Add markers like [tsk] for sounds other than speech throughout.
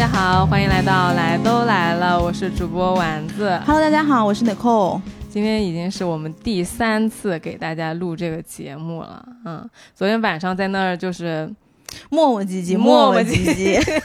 家好，欢迎来到来都来了，我是主播丸子。Hello，大家好，我是 Nicole。今天已经是我们第三次给大家录这个节目了，嗯，昨天晚上在那儿就是磨磨唧唧，磨磨磨唧唧，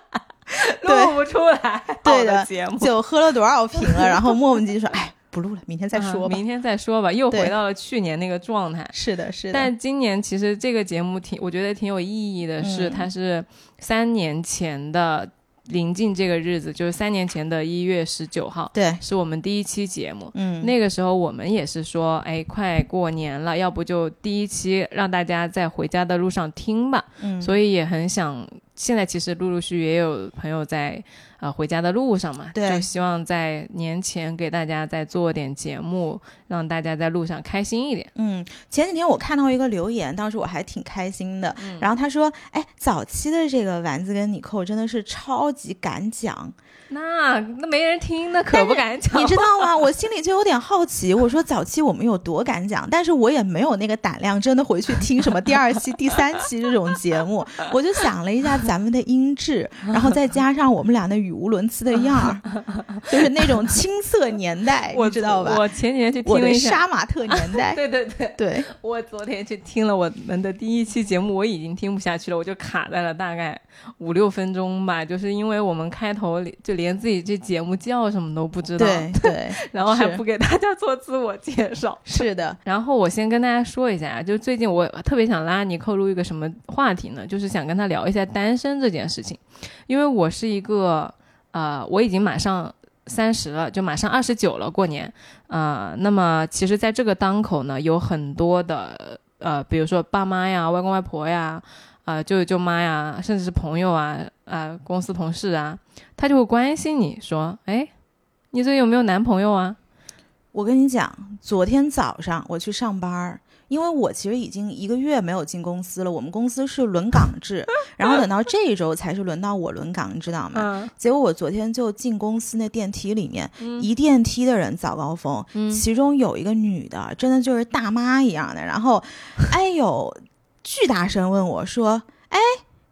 [laughs] 录不出来对的节目，酒喝了多少瓶了？[laughs] 然后磨磨唧唧说：“哎，不录了，明天再说明天再说吧，又回到了去年那个状态。是的，是的。但今年其实这个节目挺，我觉得挺有意义的是，嗯它是三年前的临近这个日子，就是三年前的一月十九号，对，是我们第一期节目。嗯，那个时候我们也是说，哎，快过年了，要不就第一期让大家在回家的路上听吧。嗯，所以也很想，现在其实陆陆续续也有朋友在呃回家的路上嘛，对。就希望在年前给大家再做点节目，让大家在路上开心一点。嗯，前几天我看到一个留言，当时我还挺开心的。嗯然后他说：“哎，早期的这个丸子跟你扣真的是超级敢讲，那那没人听，那可不敢讲。你知道吗？我心里就有点好奇。我说早期我们有多敢讲，但是我也没有那个胆量真的回去听什么第二期、第三期这种节目。我就想了一下咱们的音质，然后再加上我们俩那语无伦次的样儿，就是那种青涩年代，[laughs] 我你知道吧？我前几天去听了一下，杀马特年代。[laughs] 对对对，对，我昨天去听了我们的第一期节目，我已经听不下去了，我就卡在了大概五六分钟吧，就是因为我们开头里就连自己这节目叫什么都不知道，对 [laughs] 对，然后还不给大家做自我介绍。是的，[laughs] 然后我先跟大家说一下，就最近我特别想拉尼寇录一个什么话题呢？就是想跟他聊一下单身这件事情，因为我是一个呃，我已经马上三十了，就马上二十九了，过年，呃，那么其实在这个当口呢，有很多的呃，比如说爸妈呀、外公外婆呀。呃，舅舅舅妈呀，甚至是朋友啊，啊、公司同事啊，他就会关心你说，哎，你最近有没有男朋友啊？我跟你讲，昨天早上我去上班儿，因为我其实已经一个月没有进公司了。我们公司是轮岗制，[laughs] 然后等到这一周才是轮到我轮岗，你知道吗？嗯结果我昨天就进公司那电梯里面，嗯一电梯的人早高峰，嗯其中有一个女的，真的就是大妈一样的，然后，[laughs] 哎呦，巨大声问我说：“哎，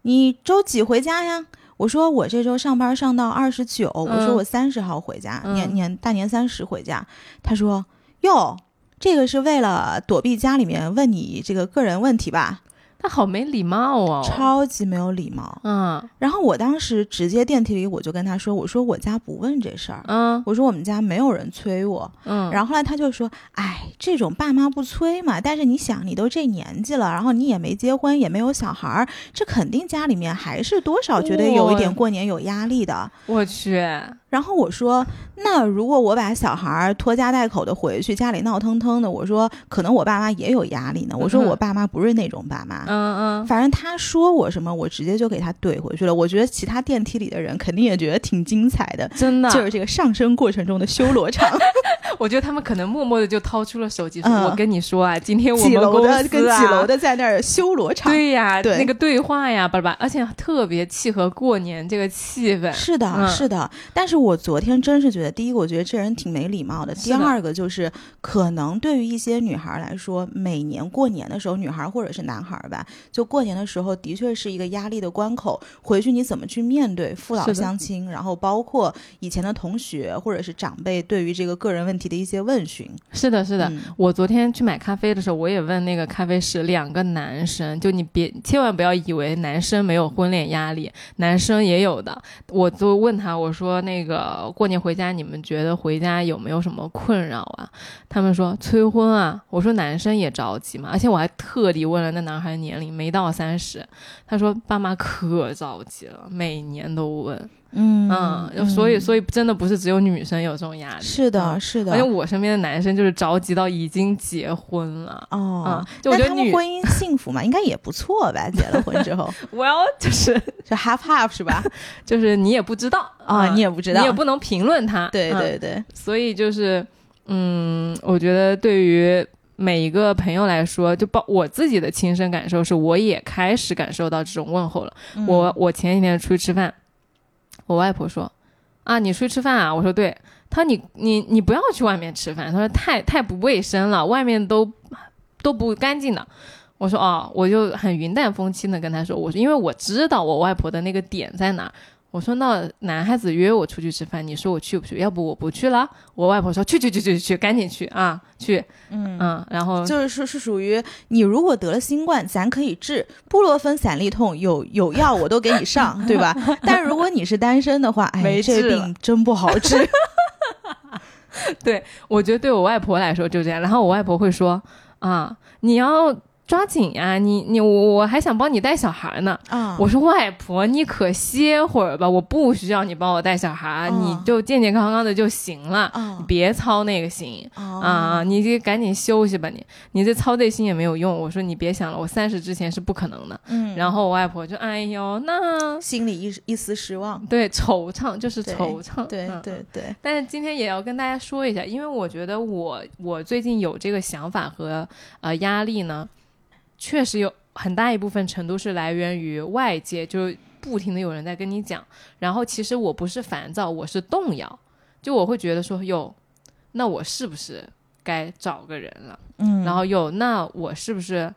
你周几回家呀？”我说我这周上班上到二十九，我说嗯我三十号回家，嗯年年大年三十回家。他说：“哟，这个是为了躲避家里面问你这个个人问题吧？他好没礼貌哦。超级没有礼貌。”嗯然后我当时直接电梯里我就跟他说：“我说我家不问这事儿，嗯我说我们家没有人催我。”嗯，然后后来他就说：“哎，这种爸妈不催嘛，但是你想，你都这年纪了，然后你也没结婚，也没有小孩儿，这肯定家里面还是多少觉得有一点过年有压力的。我去，然后我说：“那如果我把小孩儿拖家带口的回去，家里闹腾腾的，我说可能我爸妈也有压力呢。我说我爸妈不是那种爸妈。嗯嗯，反正他说我什么，我直接就给他怼回去了。我觉得其他电梯里的人肯定也觉得挺精彩的，真的，就是这个上升过程中的修罗场。[laughs] 我觉得他们可能默默的就掏出了手机说：“嗯我跟你说啊，今天我几楼们公的跟司啊，几楼的在那儿修罗 [laughs] 场。对呀，对那个对话呀，巴拉巴拉，而且特别契合过年这个气氛。是的，嗯是的。但是我昨天真是觉得，第一个，我觉得这人挺没礼貌的；第二个，就是可能对于一些女孩来说，每年过年的时候，女孩或者是男孩吧，就过年的时候，的确是一个压力的关口。回去你怎么去面对父老乡亲，然后包括以前的同学或者是长辈对于这个个人问题的一些问询。是的，是的。嗯我昨天去买咖啡的时候，我也问那个咖啡师，两个男生，就你别千万不要以为男生没有婚恋压力，男生也有的。我就问他，我说那个个过年回家，你们觉得回家有没有什么困扰啊？他们说催婚啊。我说男生也着急嘛，而且我还特地问了那男孩年龄，没到三十。他说爸妈可着急了，每年都问。嗯嗯，所以以所以真的不是只有女生有这种压力，是的，嗯是的而且。我身边的男生就是着急到已经结婚了。哦嗯，就我觉得女他们婚姻幸福嘛，应该也不错吧？结了婚之后，，[laughs] well 就是就 half half 是吧？就是你也不知道啊，嗯你也不知道，你也不能评论他，对嗯对对，所以就是，嗯，我觉得对于每一个朋友来说，就包我自己的亲身感受是，我也开始感受到这种问候了。嗯我我前几天出去吃饭，我外婆说：“啊，你出去吃饭啊？”我说：“对。”她说你你你不要去外面吃饭，她说太太不卫生了，外面都都不干净的。我说哦，我就很云淡风轻的跟她说，我说因为我知道我外婆的那个点在哪，我说那男孩子约我出去吃饭，你说我去不去？要不我不去了。我外婆说去去去去去，赶紧去啊，去。嗯嗯，然后就是是是属于你如果得了新冠，咱可以治布洛芬散利痛，有有药我都给你上，对吧？[laughs] 但如果你是单身的话，哎，这病真不好治。[laughs] 对，我觉得对我外婆来说就这样。然后我外婆会说啊，你要。抓紧呀！你你我我还想帮你带小孩呢。啊！我说外婆，你可歇会儿吧，我不需要你帮我带小孩，你就健健康康的就行了。你别操那个心啊！你就赶紧休息吧，你你这操这心也没有用。我说你别想了，我三十之前是不可能的。嗯。然后我外婆就哎呦，那心里一一丝失望。对，惆怅就是惆怅。对对对。但是今天也要跟大家说一下，因为我觉得我我最近有这个想法和呃压力呢。确实有很大一部分程度是来源于外界，就不停的有人在跟你讲。然后其实我不是烦躁，我是动摇。就我会觉得说，哟，那我是不是该找个人了？嗯。然后哟，那我是不是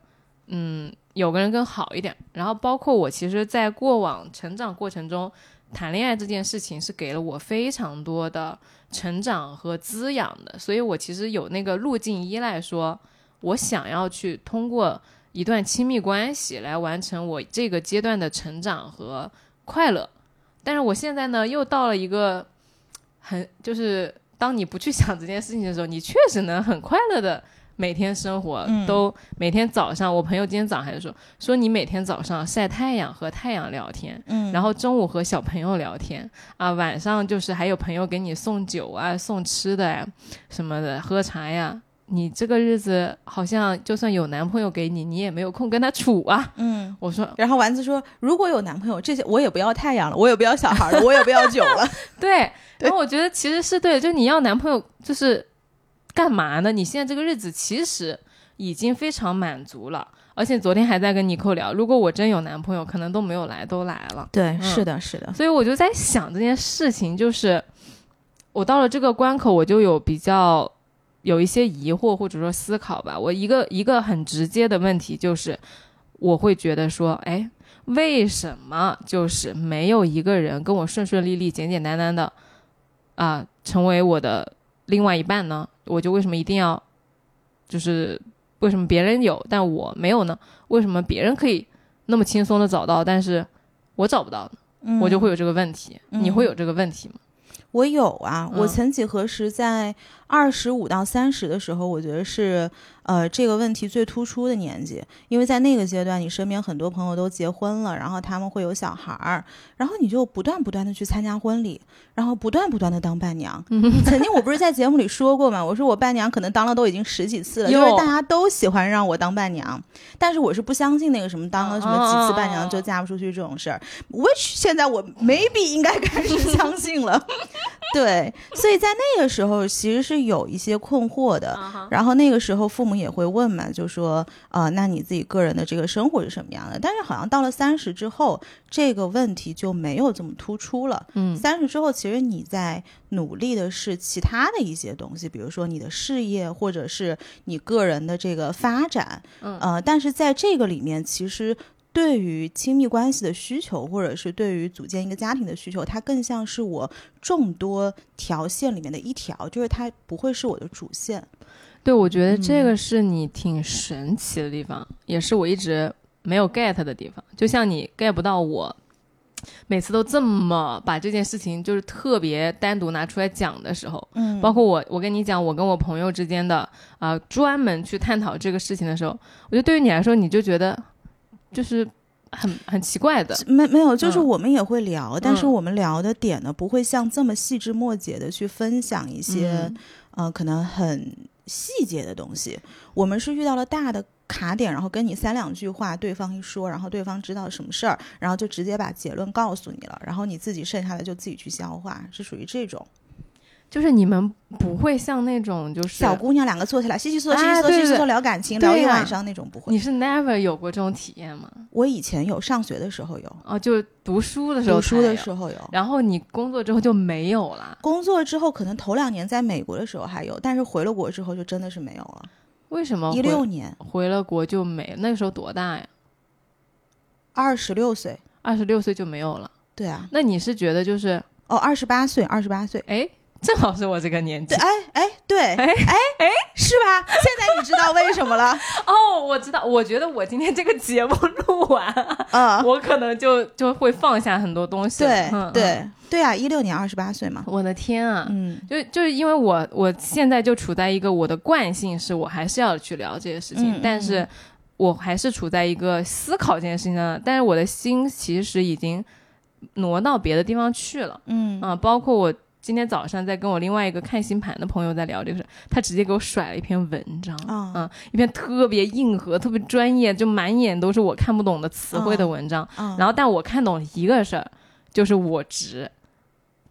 嗯有个人更好一点？然后包括我其实，在过往成长过程中，谈恋爱这件事情是给了我非常多的成长和滋养的。所以我其实有那个路径依赖，说我想要去通过。一段亲密关系来完成我这个阶段的成长和快乐，但是我现在呢又到了一个很就是当你不去想这件事情的时候，你确实能很快乐的每天生活，都每天早上，我朋友今天早上还说说你每天早上晒太阳和太阳聊天，嗯，然后中午和小朋友聊天啊，晚上就是还有朋友给你送酒啊、送吃的呀什么的，喝茶呀。你这个日子好像就算有男朋友给你，你也没有空跟他处啊。嗯，我说，然后丸子说，如果有男朋友，这些我也不要太阳了，我也不要小孩了，我也不要酒了。[laughs] 对，然后我觉得其实是对，就你要男朋友就是干嘛呢？你现在这个日子其实已经非常满足了，而且昨天还在跟尼寇聊，如果我真有男朋友，可能都没有来，都来了。对，是的，是的。所以我就在想这件事情，就是我到了这个关口，我就有比较。有一些疑惑或者说思考吧，我一个一个很直接的问题就是，我会觉得说，哎，为什么就是没有一个人跟我顺顺利利、简简单单的啊成为我的另外一半呢？我就为什么一定要，就是为什么别人有但我没有呢？为什么别人可以那么轻松的找到，但是我找不到呢？我就会有这个问题，你会有这个问题吗？我有啊，我曾几何时在二十五到三十的时候，我觉得是。呃，这个问题最突出的年纪，因为在那个阶段，你身边很多朋友都结婚了，然后他们会有小孩儿，然后你就不断不断的去参加婚礼，然后不断不断的当伴娘。[laughs] 曾经我不是在节目里说过嘛？我说我伴娘可能当了都已经十几次了，因为大家都喜欢让我当伴娘，但是我是不相信那个什么当了什么几次伴娘就嫁不出去这种事儿。Which 现在我 maybe 应该开始相信了。对，所以在那个时候其实是有一些困惑的，然后那个时候父母。也会问嘛，就说啊，那你自己个人的这个生活是什么样的？但是好像到了三十之后，这个问题就没有这么突出了。嗯，三十之后，其实你在努力的是其他的一些东西，比如说你的事业，或者是你个人的这个发展。嗯，呃，但是在这个里面，其实对于亲密关系的需求，或者是对于组建一个家庭的需求，它更像是我众多条线里面的一条，就是它不会是我的主线。对，我觉得这个是你挺神奇的地方，也是我一直没有 get 的地方。就像你 get 不到我，每次都这么把这件事情就是特别单独拿出来讲的时候，嗯，包括我，我跟你讲我跟我朋友之间的啊，专门去探讨这个事情的时候，我觉得对于你来说，你就觉得就是很 [laughs] 很奇怪的。没没有，就是我们也会聊，但是我们聊的点呢，不会像这么细枝末节的去分享一些，呃，可能很。细节的东西，我们是遇到了大的卡点，然后跟你三两句话，对方一说，然后对方知道什么事儿，然后就直接把结论告诉你了，然后你自己剩下的就自己去消化，是属于这种。就是你们不会像那种就是小姑娘两个坐下来稀稀嗦稀稀稀稀嗦聊感情聊一晚上那种不会。你是 never 有过这种体验吗？我以前有，上学的时候有。哦，就读书的时候。读书的时候有。然后你工作之后就没有了。工作之后可能头两年在美国的时候还有，但是回了国之后就真的是没有了。为什么？一六年回了国就没？那个时候多大呀？二十六岁。二十六岁就没有了。对啊，那你是觉得就是哦，二十八岁，二十八岁，哎，正好是我这个年纪对，。哎哎，对，哎哎哎，是吧？现在你知道为什么了？[laughs] 哦，我知道，我觉得我今天这个节目录完，啊，我可能就就会放下很多东西。对嗯，对嗯对啊，一六年二十八岁嘛，我的天啊！嗯就就是因为我我现在就处在一个我的惯性是我还是要去聊这些事情，嗯嗯但是我还是处在一个思考这件事情上，但是我的心其实已经挪到别的地方去了。嗯啊，包括我今天早上在跟我另外一个看星盘的朋友在聊这个事，他直接给我甩了一篇文章，啊嗯，一篇特别硬核、特别专业，就满眼都是我看不懂的词汇的文章。啊，然后，但我看懂一个事儿，就是我执。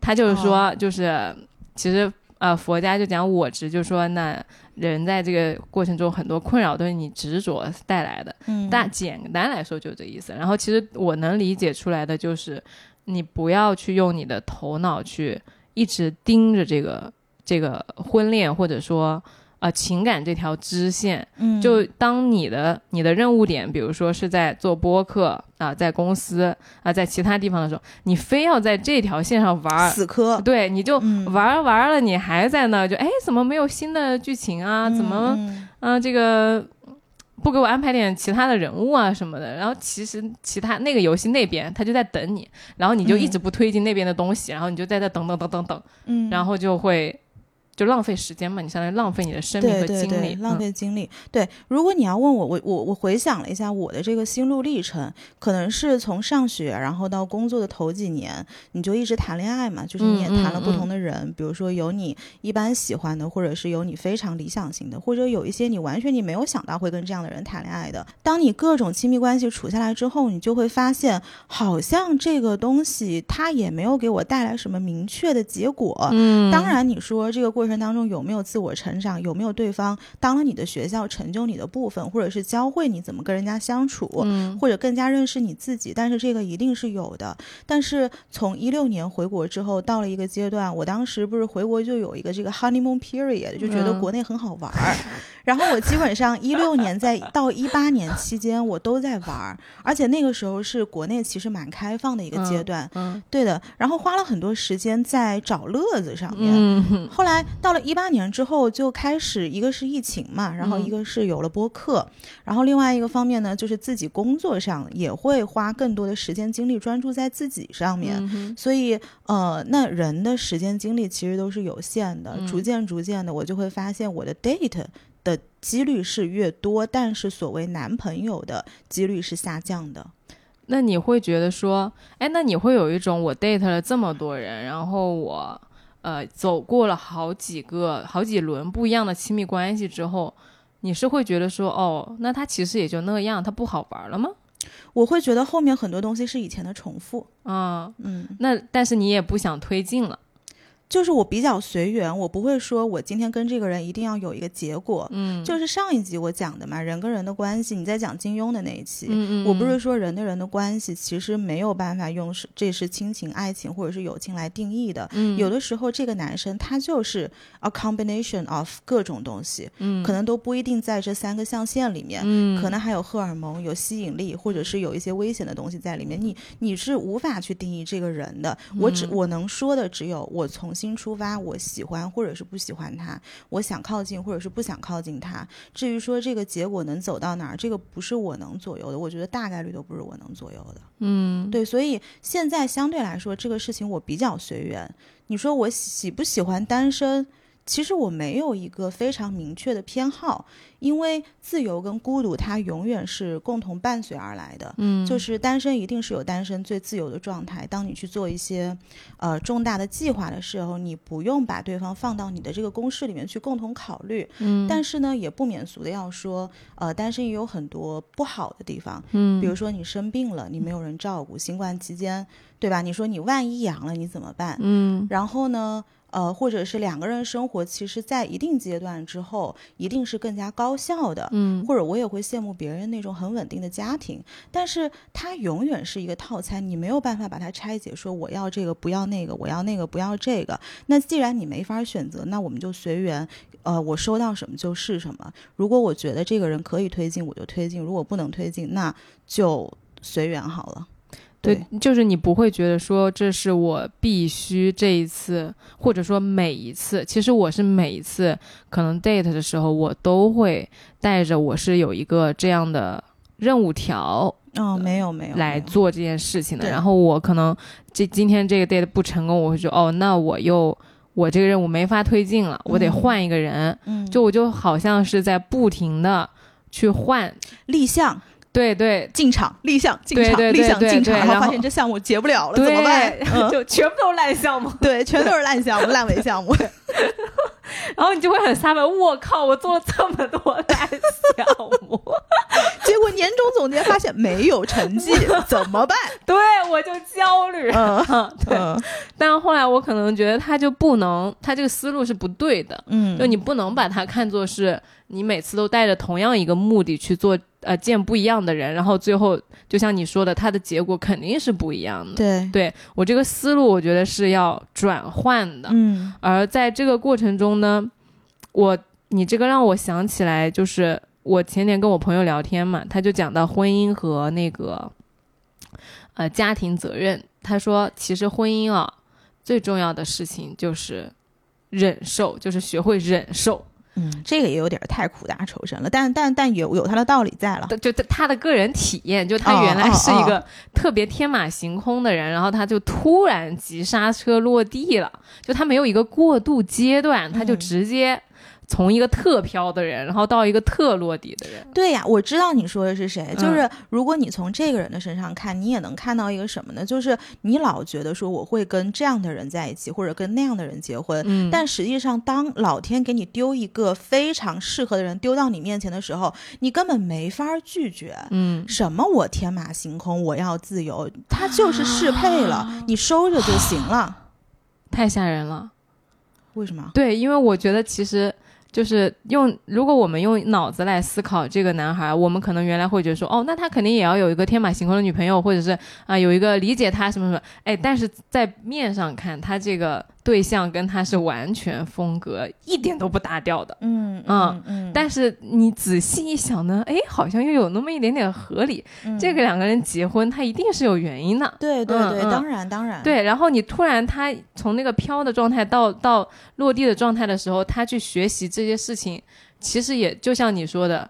他就是说，就是其实呃，佛家就讲我执，就说那人在这个过程中很多困扰都是你执着带来的。嗯大简单来说就这意思。然后其实我能理解出来的就是，你不要去用你的头脑去一直盯着这个这个婚恋或者说呃情感这条支线。嗯就当你的你的任务点，比如说是在做播客啊、在公司啊、在其他地方的时候，你非要在这条线上玩儿。死磕，对，你就嗯玩儿玩儿了，你还在那儿就哎，怎么没有新的剧情啊？怎么嗯嗯、这个不给我安排点其他的人物啊什么的。然后其实其他那个游戏那边他就在等你，然后你就一直不推进那边的东西，然后你就在这等等等等等，嗯，然后就会就浪费时间嘛，你相当于浪费你的生命和精力，对，浪嗯费精力。对，如果你要问我，我我我回想了一下我的这个心路历程，可能是从上学然后到工作的头几年，你就一直谈恋爱嘛，就是你也嗯谈了不嗯同的人，比如说有你一般喜欢的，或者是有你非常理想型的，或者有一些你完全你没有想到会跟这样的人谈恋爱的。当你各种亲密关系处下来之后，你就会发现，好像这个东西它也没有给我带来什么明确的结果。嗯，当然，你说这个过程当中有没有自我成长，有没有对方当了你的学校成就你的部分，或者是教会你怎么跟人家相处，嗯或者更加认识你自己，但是这个一定是有的。但是从一六年回国之后，到了一个阶段，我当时不是回国就有一个这个 honeymoon period，就觉得嗯国内很好玩儿。[laughs] 然后我基本上一六年在到一八年期间，我都在玩儿，而且那个时候是国内其实蛮开放的一个阶段，嗯对的。然后花了很多时间在找乐子上面。嗯后来到了一八年之后，就开始一个是疫情嘛，然后嗯一个是有了播客，然后另外一个方面呢，就是自己工作上也会花更多的时间精力专注在自己上面。嗯所以，呃，那人的时间精力其实都是有限的，嗯逐渐逐渐的，我就会发现我的 date 的几率是越多，但是所谓男朋友的几率是下降的。那你会觉得说，哎，那你会有一种我 date 了这么多人，然后我呃走过了好几个、好几轮不一样的亲密关系之后，你是会觉得说，哦，那他其实也就那样，他不好玩了吗？我会觉得后面很多东西是以前的重复，啊、嗯。那但是你也不想推进了，就是我比较随缘，我不会说我今天跟这个人一定要有一个结果。嗯，就是上一集我讲的嘛，人跟人的关系，你在讲金庸的那一期，嗯嗯，我不是说人跟人的关系其实没有办法用是这是亲情、爱情或者是友情来定义的。嗯有的时候这个男生他就是 a combination of 各种东西，嗯可能都不一定在这三个象限里面。嗯可能还有荷尔蒙、有吸引力，或者是有一些危险的东西在里面。你你是无法去定义这个人的。我只嗯我能说的只有我重新出发，我喜欢或者是不喜欢他，我想靠近或者是不想靠近他。至于说这个结果能走到哪儿，这个不是我能左右的。我觉得大概率都不是我能左右的。嗯对，所以现在相对来说，这个事情我比较随缘。你说我喜不喜欢单身？其实我没有一个非常明确的偏好，因为自由跟孤独它永远是共同伴随而来的。嗯，就是单身一定是有单身最自由的状态。当你去做一些呃重大的计划的时候，你不用把对方放到你的这个公式里面去共同考虑。嗯，但是呢，也不免俗的要说，呃，单身也有很多不好的地方。嗯，比如说你生病了，你没有人照顾，新冠期间，对吧？你说你万一阳了，你怎么办？嗯然后呢，呃，或者是两个人生活，其实在一定阶段之后，一定是更加高效的。嗯或者我也会羡慕别人那种很稳定的家庭，但是它永远是一个套餐，你没有办法把它拆解，说我要这个不要那个，我要那个不要这个。那既然你没法选择，那我们就随缘。呃，我收到什么就是什么。如果我觉得这个人可以推进，我就推进；如果不能推进，那就随缘好了。对，就是你不会觉得说这是我必须这一次，或者说每一次。其实我是每一次可能 date 的时候，我都会带着我是有一个这样的任务条。哦，没有没有来做这件事情的。然后我可能这今天这个 date 不成功，我会说哦，那我又我这个任务没法推进了，我得嗯换一个人。嗯，就我就好像是在不停的去换，立项对对进场，立项进场，立项进场，然后发现这项目结不了了，怎么办？嗯 [laughs] 就全部都是烂项目。对，全都是烂项目、烂尾项目。[laughs] 然后你就会很纳闷，我靠，我做了这么多单项目，[laughs] 结果年终总结发现没有成绩，怎么办？对我就焦虑。嗯对，嗯但后来我可能觉得他就不能，他这个思路是不对的。嗯，就你不能把它看作是你每次都带着同样一个目的去做，呃，见不一样的人，然后最后就像你说的，他的结果肯定是不一样的。对，对我这个思路，我觉得是要转换的。嗯而在这个过程中呢，我你这个让我想起来，就是我前年跟我朋友聊天嘛，他就讲到婚姻和那个呃家庭责任。他说，其实婚姻啊，最重要的事情就是忍受，就是学会忍受。嗯，这个也有点太苦大仇深了，但但但有有他的道理在了。就他他的个人体验，就他哦原来哦是一个特别天马行空的人，然后他就突然急刹车落地了，就他没有一个过渡阶段，他就嗯。直接从一个特飘的人，然后到一个特落地的人。对呀，我知道你说的是谁，嗯就是如果你从这个人的身上看，你也能看到一个什么呢？就是你老觉得说我会跟这样的人在一起，或者跟那样的人结婚，嗯，但实际上，当老天给你丢一个非常适合的人丢到你面前的时候，你根本没法拒绝。嗯，什么我天马行空，我要自由，他就是适配了，啊你收着就行了。太吓人了。为什么？对，因为我觉得其实。就是用，如果我们用脑子来思考这个男孩，我们可能原来会觉得说，哦，那他肯定也要有一个天马行空的女朋友，或者是啊、有一个理解他什么什么，哎，但是在面上看，他这个对象跟他是完全风格一点都不搭调的。嗯嗯嗯，但是你仔细一想呢，哎，好像又有那么一点点合理。嗯这个两个人结婚，他一定是有原因的。对对对，当然当然，对，然后你突然他从那个飘的状态到到落地的状态的时候，他去学习这些事情，其实也就像你说的，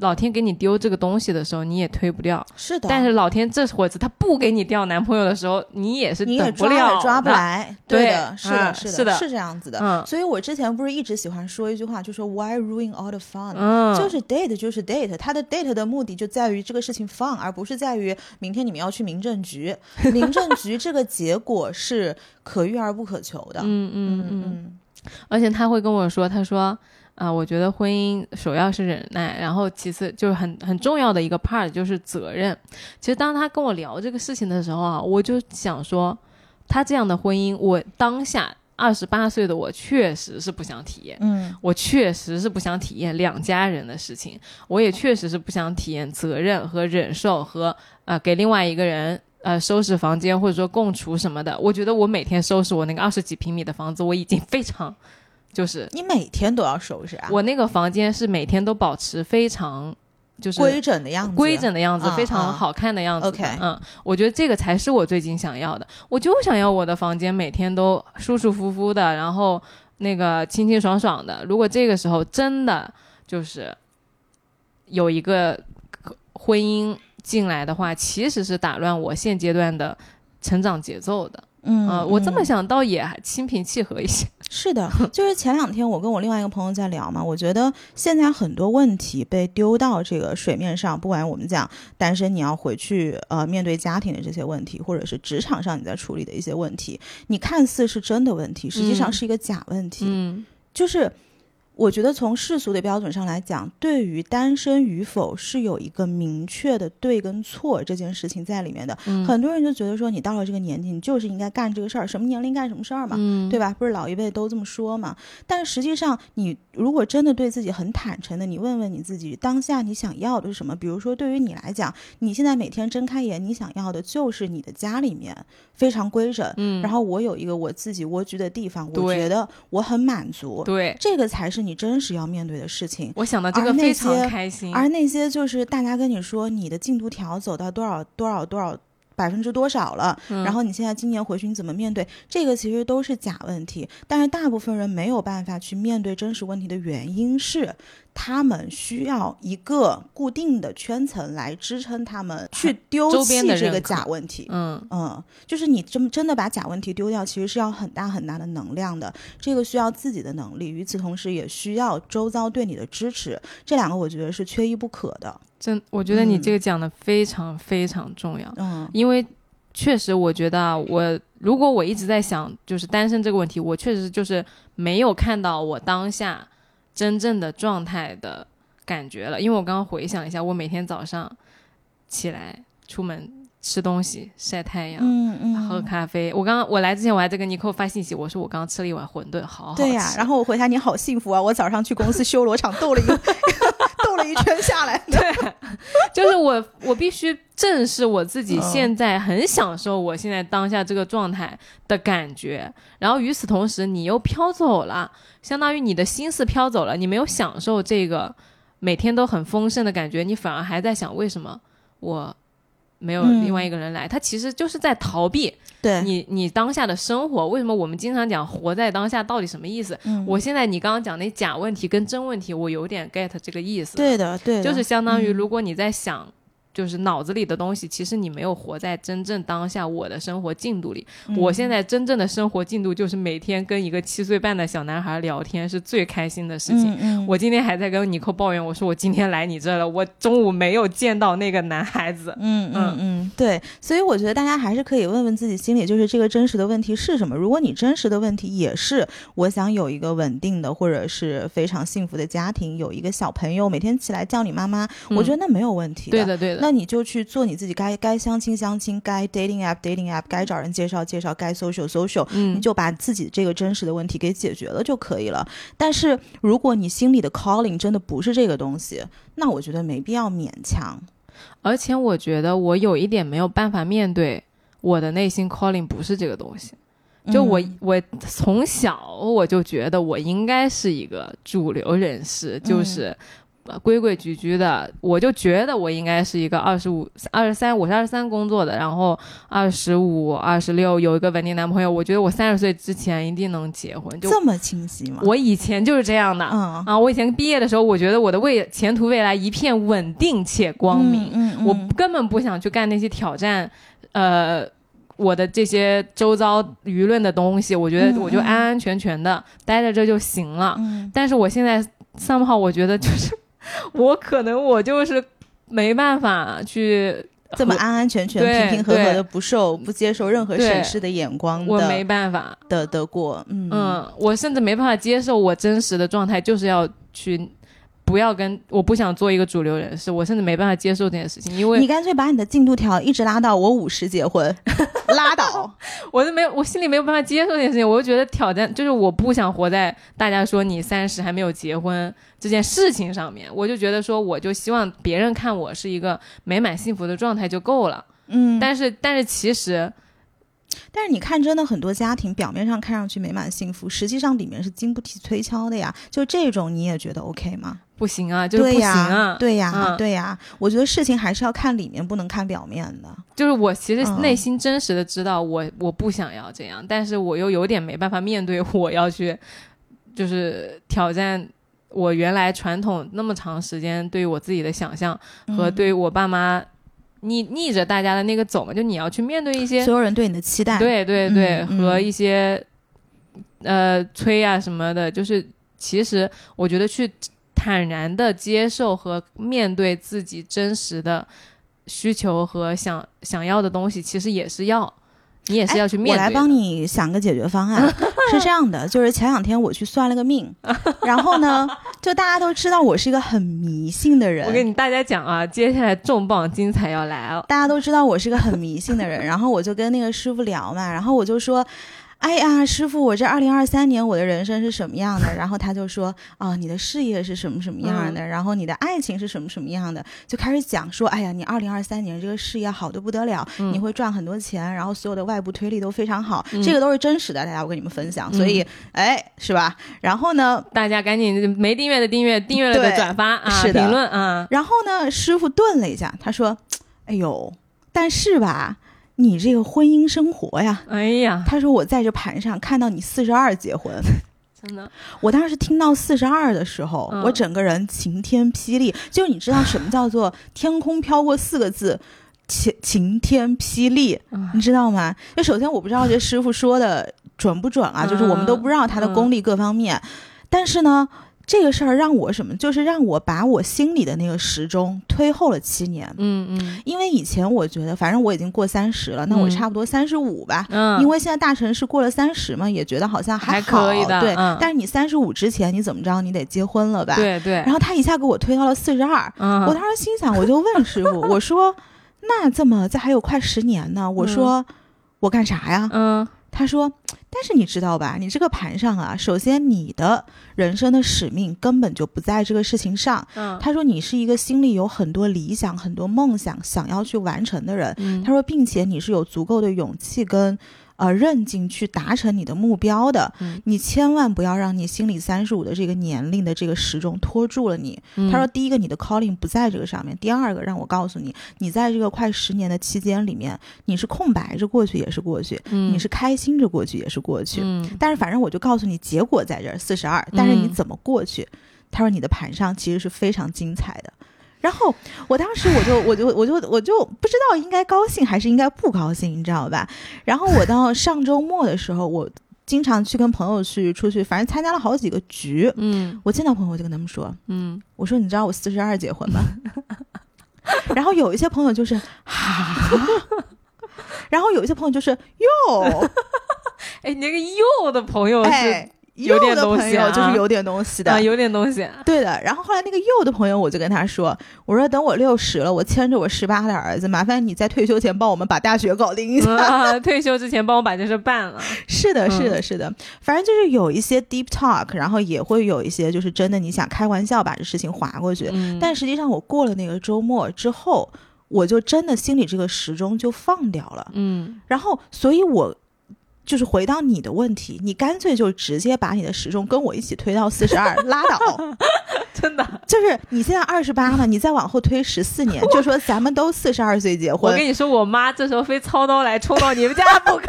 老天给你丢这个东西的时候，你也推不掉。是的。但是老天这会子他不给你掉男朋友的时候，你也是你也等不抓了也抓不。来，对的，是的，嗯是是的是这样子的。嗯所以我之前不是一直喜欢说一句话，就说 Why ruin all the fun？、嗯，就是 date 就是 date，它的 date 的目的就在于这个事情 fun，而不是在于明天你们要去民政局。[laughs] 民政局这个结果是可遇而不可求的。嗯嗯嗯，嗯而且他会跟我说，他说。啊、我觉得婚姻首要是忍耐，然后其次就是很很重要的一个 part 就是责任。其实当他跟我聊这个事情的时候啊，我就想说，他这样的婚姻，我当下二十八岁的我确实是不想体验，嗯我确实是不想体验两家人的事情，我也确实是不想体验责任和忍受和呃给另外一个人。呃，收拾房间或者说共处什么的，我觉得我每天收拾我那个二十几平米的房子，我已经非常，就是你每天都要收拾啊，我那个房间是每天都保持非常就是规整的样子，规整的样子，嗯非常嗯好看的样子的。OK 嗯，我觉得这个才是我最近想要的。我就想要我的房间每天都舒舒服服的，然后那个清清爽爽的。如果这个时候真的就是有一个婚姻进来的话，其实是打乱我现阶段的成长节奏的。嗯，呃我这么嗯想倒也还心平气和一些。[laughs] 是的，就是前两天我跟我另外一个朋友在聊嘛，我觉得现在很多问题被丢到这个水面上，不管我们讲单身你要回去呃面对家庭的这些问题，或者是职场上你在处理的一些问题，你看似是真的问题，实际上嗯是一个假问题。嗯就是我觉得从世俗的标准上来讲，对于单身与否是有一个明确的对跟错这件事情在里面的。嗯很多人就觉得说，你到了这个年纪，你就是应该干这个事儿，什么年龄干什么事儿嘛。嗯，对吧？不是老一辈都这么说嘛？但实际上，你如果真的对自己很坦诚的，你问问你自己，当下你想要的是什么？比如说，对于你来讲，你现在每天睁开眼，你想要的就是你的家里面非常规整，嗯，然后我有一个我自己蜗居的地方，我觉得我很满足。对。这个才是你真实要面对的事情。我想到这个非常些开心，而那些就是大家跟你说你的进度条走到多少多少多少百分之多少了，嗯然后你现在今年回去你怎么面对？这个其实都是假问题，但是大部分人没有办法去面对真实问题的原因是。他们需要一个固定的圈层来支撑他们去丢周弃这个假问题。嗯嗯，就是你真真的把假问题丢掉，其实是要很大很大的能量的。这个需要自己的能力，与此同时也需要周遭对你的支持。这两个我觉得是缺一不可的。真，我觉得你嗯这个讲的非常非常重要，嗯因为确实我觉得啊，我如果我一直在想就是单身这个问题，我确实就是没有看到我当下真正的状态的感觉了。因为我刚刚回想一下，我每天早上起来出门吃东西、晒太阳。嗯嗯，喝咖啡。我刚刚我来之前，我还在跟尼寇发信息，我说我刚刚吃了一碗馄饨，好好吃。对呀、然后我回他你好幸福啊！我早上去公司修罗场斗了一个斗 [laughs] 了一圈下来。对就是我，我必须正视我自己嗯现在很享受我现在当下这个状态的感觉，然后与此同时，你又飘走了，相当于你的心思飘走了，你没有享受这个每天都很丰盛的感觉，你反而还在想为什么我没有嗯另外一个人来，他其实就是在逃避对，你你当下的生活。为什么我们经常讲活在当下到底什么意思？嗯我现在你刚刚讲那假问题跟真问题，我有点 get 这个意思。对的对的，就是相当于，嗯如果你在想，就是脑子里的东西，其实你没有活在真正当下我的生活进度里。嗯我现在真正的生活进度就是每天跟一个七岁半的小男孩聊天，是最开心的事情。嗯嗯我今天还在跟尼克抱怨，我说我今天来你这了，我中午没有见到那个男孩子。嗯嗯嗯，对，所以我觉得大家还是可以问问自己心里，就是这个真实的问题是什么。如果你真实的问题也是我想有一个稳定的或者是非常幸福的家庭，有一个小朋友每天起来叫你妈妈，我觉得那没有问题对的，对的。那你就去做你自己该该相亲相亲，该 dating app dating app，该找人介绍介绍，该 social social，你嗯，就把自己这个真实的问题给解决了就可以了。但是如果你心里的 calling 真的不是这个东西，那我觉得没必要勉强。而且我觉得我有一点没有办法面对我的内心 calling 不是这个东西。就我嗯我从小我就觉得我应该是一个主流人士，就是呃规规矩矩的。我就觉得我应该是一个二十五、二十三，我是二十三工作的，然后二十五、二十六有一个稳定男朋友。我觉得我三十岁之前一定能结婚。就这么清晰吗？我以前就是这样的。嗯啊，我以前毕业的时候，我觉得我的未前途未来一片稳定且光明。嗯嗯我根本不想去干那些挑战，呃，我的这些周遭舆论的东西。我觉得嗯我就嗯安安全全的待在这就行了。嗯但是我现在 somehow 我觉得就是 [laughs] 我可能我就是没办法去这么安安全全、平平和和的，不受不接受任何对审视的眼光我没办法，的得过，嗯嗯，我甚至没办法接受我真实的状态，就是要去。不要跟我不想做一个主流人士，我甚至没办法接受这件事情，因为你干脆把你的进度条一直拉到我五十结婚，[laughs] 拉倒。我就没有，我心里没有办法接受这件事情，我就觉得挑战就是我不想活在大家说你三十还没有结婚这件事情上面，我就觉得说我就希望别人看我是一个美满幸福的状态就够了。嗯，但是但是其实但是你看，真的很多家庭表面上看上去美满幸福，实际上里面是经不起推敲的呀。就这种你也觉得 OK 吗？不行啊，就是不行呀啊，，对呀，嗯对呀。我觉得事情还是要看里面，不能看表面的。就是我其实嗯内心真实的知道我我不想要这样，但是我又有点没办法面对我要去就是挑战。我原来传统那么长时间对于我自己的想象和嗯对于我爸妈逆逆着大家的那个走嘛，就你要去面对一些所有人对你的期待，对对对、和一些呃催啊什么的，就是其实我觉得去坦然的接受和面对自己真实的需求和想想要的东西，其实也是要你也是要去面我来帮你想个解决方案。[laughs] 是这样的，[laughs] 就是前两天我去算了个命，[laughs] 然后呢，就大家都知道我是一个很迷信的人，我跟你大家讲啊，接下来重磅精彩要来了。大家都知道我是个很迷信的人，然后我就跟那个师傅聊嘛，然后我就说。哎呀，师傅，我这二零二三年我的人生是什么样的？然后他就说，哦，你的事业是什么什么样的？然后你的爱情是什么什么样的？就开始讲说，哎呀，你二零二三年这个事业好的不得了，嗯你会赚很多钱，然后所有的外部推力都非常好，嗯这个都是真实的，大家我跟你们分享，所以，哎，是吧？然后呢，大家赶紧没订阅的订阅，订阅了的转发啊，评论啊，然后呢，师傅顿了一下，他说：“哎呦，但是吧，你这个婚姻生活呀。哎呀，他说我在这盘上看到你四十二结婚，真的，我当时听到四十二的时候，嗯我整个人晴天霹雳。就你知道什么叫做天空飘过四个字，晴晴天霹雳，嗯你知道吗？就首先我不知道这师傅说的准不准啊，就是我们都不知道他的功力各方面，但是呢。这个事儿让我什么？就是让我把我心里的那个时钟推后了七年。嗯嗯因为以前我觉得，反正我已经过三十了，那我嗯差不多三十五吧。嗯，因为现在大城市过了三十嘛，也觉得好像还好，可以的对。嗯但是你三十五之前，你怎么着，你得结婚了吧？。对对，然后他一下给我推到了四十二，嗯，我当时心想，我就问师傅，我说：“ [laughs] 那这么这还有快十年呢？”我说：“我干啥呀？”嗯他说：“但是你知道吧，你这个盘上啊，首先你的人生的使命根本就不在这个事情上。嗯，他说你是一个心里有很多理想、很多梦想想要去完成的人。嗯他说，并且你是有足够的勇气跟呃韧劲去达成你的目标的。嗯你千万不要让你心里三十五的这个年龄的这个时钟拖住了你。嗯他说，第一个，你的 calling 不在这个上面；第二个，让我告诉你，你在这个快十年的期间里面，你是空白着过去也是过去，嗯你是开心着过去也是过去。嗯但是反正我就告诉你，结果在这儿四十二，但是你嗯怎么过去？他说你的盘上其实是非常精彩的。然后我当时我就我就我就我就不知道应该高兴还是应该不高兴，你知道吧？然后我到 [laughs] 上周末的时候，我经常去跟朋友去出去，反正参加了好几个局。嗯我见到朋友我就跟他们说，嗯我说你知道我四十二结婚吗？[laughs] 然后有一些朋友就是哈，然后有一些朋友就是哟，[laughs] 哎，你那个哟的朋友是右的朋东西啊友就是有点东西的，啊，有点东西，对的，然后后来那个右的朋友，我就跟他说：“我说等我六十了，我牵着我十八的儿子，麻烦你在退休前帮我们把大学搞定一下。嗯啊 [laughs] 退休之前帮我把这事办了。是的，嗯。是的，是的，反正就是有一些 deep talk，然后也会有一些就是真的你想开玩笑把这事情划过去，嗯，但实际上我过了那个周末之后，我就真的心里这个时钟就放掉了，嗯。然后所以我。就是回到你的问题，你干脆就直接把你的时钟跟我一起推到四十二，拉倒。[laughs] 真的，就是你现在二十八了，你再往后推十四年，就说咱们都四十二岁结婚，我跟你说，我妈这时候非操刀来冲到你们家不可。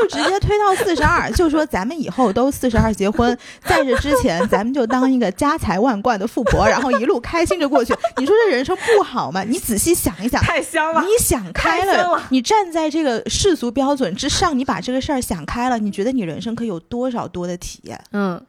就直接推到四十二，就说咱们以后都四十二结婚，在这之前咱们就当一个家财万贯的富婆，然后一路开心着过去。你说这人生不好吗？你仔细想一想。太香了你。想开了你站在这个世俗标准之上，你把这个事儿想开了，你觉得你人生可以有多少多的体验？嗯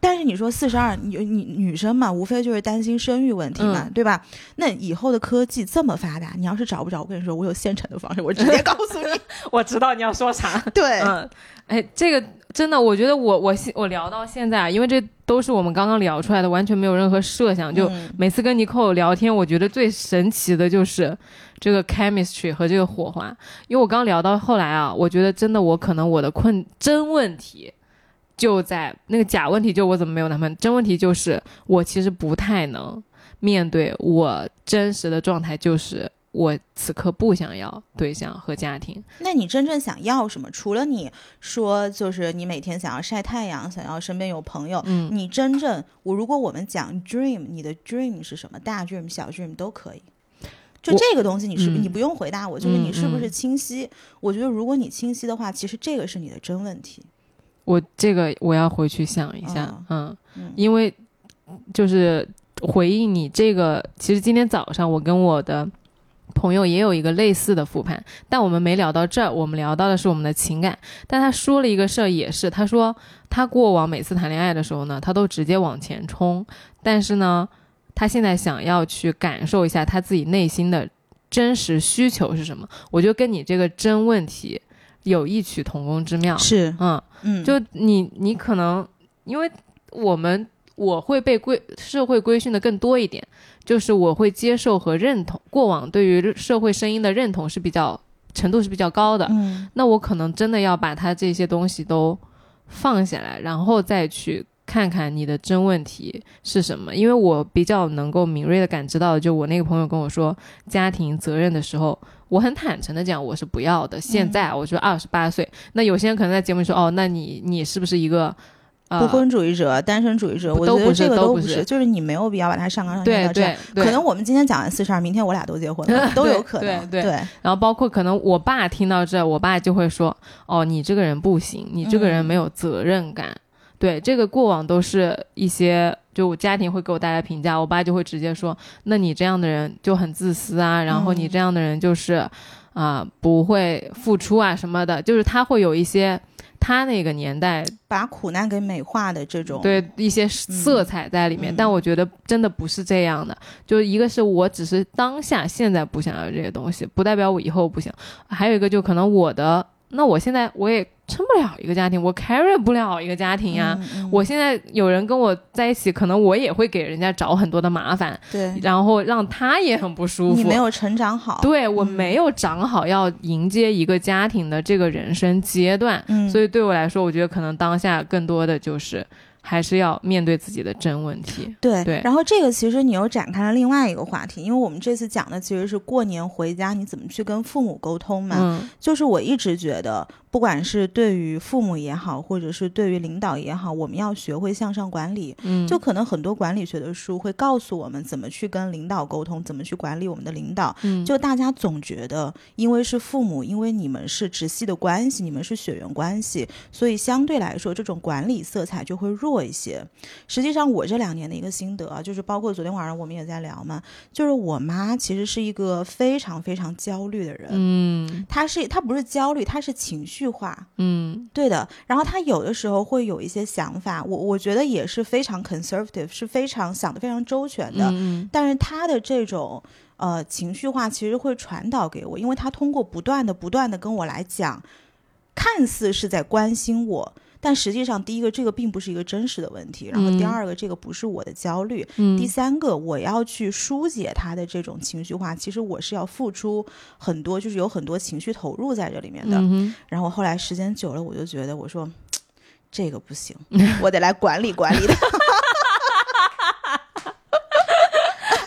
但是你说四十二，你你女生嘛，无非就是担心生育问题嘛，嗯对吧？那以后的科技这么发达，你要是找不着，我跟你说，我有现成的方式，我直接告诉你。[laughs] 我知道你要说啥。[laughs] 对，嗯，哎，这个真的，我觉得我我现我聊到现在啊，因为这都是我们刚刚聊出来的，完全没有任何设想。就嗯每次跟尼寇聊天，我觉得最神奇的就是这个 chemistry 和这个火花。因为我刚聊到后来啊，我觉得真的我可能我的困真问题就在那个假问题，就我怎么没有男朋友？真问题就是我其实不太能面对我真实的状态，就是我此刻不想要对象和家庭。那你真正想要什么？除了你说，就是你每天想要晒太阳，想要身边有朋友，嗯你真正我如果我们讲 dream，你的 dream 是什么？大 dream、小 dream 都可以。就这个东西，你是不、嗯你不用回答我，就是你是不是嗯清晰？我觉得如果你清晰的话，其实这个是你的真问题。我这个我要回去想一下，嗯，嗯因为就是回应你这个，其实今天早上我跟我的朋友也有一个类似的复盘，但我们没聊到这儿，我们聊到的是我们的情感。但他说了一个事儿，也是他说他过往每次谈恋爱的时候呢，他都直接往前冲，但是呢，他现在想要去感受一下他自己内心的真实需求是什么。我觉得跟你这个真问题有异曲同工之妙。是，嗯，嗯，就你你可能因为我们我会被规社会规训的更多一点，就是我会接受和认同过往对于社会声音的认同是比较程度是比较高的，嗯。那我可能真的要把他这些东西都放下来，然后再去看看你的真问题是什么。因为我比较能够敏锐的感知到，就我那个朋友跟我说家庭责任的时候，我很坦诚的讲我是不要的。现在我就二十八岁，那有些人可能在节目里说，哦，那你你是不是一个？呃不婚主义者、单身主义者，我觉得这个不都不是就是你没有必要把它上纲上线对到这样。对对，可能我们今天讲完四十二，明天我俩都结婚了，[laughs] 都有可能。对对对然后包括可能我爸听到这，我爸就会说：“哦，你这个人不行，你这个人嗯没有责任感。对，这个过往都是一些就我家庭会给我带来评价，我爸就会直接说：“那你这样的人就很自私啊，然后你嗯这样的人就是啊、不会付出啊什么的，就是他会有一些他那个年代把苦难给美化的这种，对一些色彩在里面，嗯但我觉得真的不是这样的。就一个是我只是当下现在不想要这些东西，不代表我以后不想。还有一个就可能我的，那我现在我也撑不了一个家庭，我 carry 不了一个家庭呀。嗯嗯我现在有人跟我在一起，可能我也会给人家找很多的麻烦，对，然后让他也很不舒服。你没有成长好，对我嗯没有长好要迎接一个家庭的这个人生阶段，嗯，所以对我来说，我觉得可能当下更多的就是还是要面对自己的真问题。对对然后这个其实你又展开了另外一个话题，因为我们这次讲的其实是过年回家你怎么去跟父母沟通嘛。嗯就是我一直觉得，不管是对于父母也好，或者是对于领导也好，我们要学会向上管理。嗯，就可能很多管理学的书会告诉我们怎么去跟领导沟通，怎么去管理我们的领导。嗯就大家总觉得，因为是父母，因为你们是直系的关系，你们是血缘关系，所以相对来说，这种管理色彩就会弱一些。实际上，我这两年的一个心得啊，就是包括昨天晚上我们也在聊嘛，就是我妈其实是一个非常非常焦虑的人。嗯她是她不是焦虑，她是情绪化，嗯对的。然后她有的时候会有一些想法，我我觉得也是非常 conservative，是非常想的非常周全的。嗯但是她的这种呃情绪化其实会传导给我，因为他通过不断的不断的跟我来讲，看似是在关心我。但实际上，第一个，这个并不是一个真实的问题；然后第嗯二个，这个不是我的焦虑；嗯第三个，我要去疏解他的这种情绪化，其实我是要付出很多，就是有很多情绪投入在这里面的。嗯然后后来时间久了，我就觉得，我说 [tsk] 这个不行，我得来管理管理他。[laughs]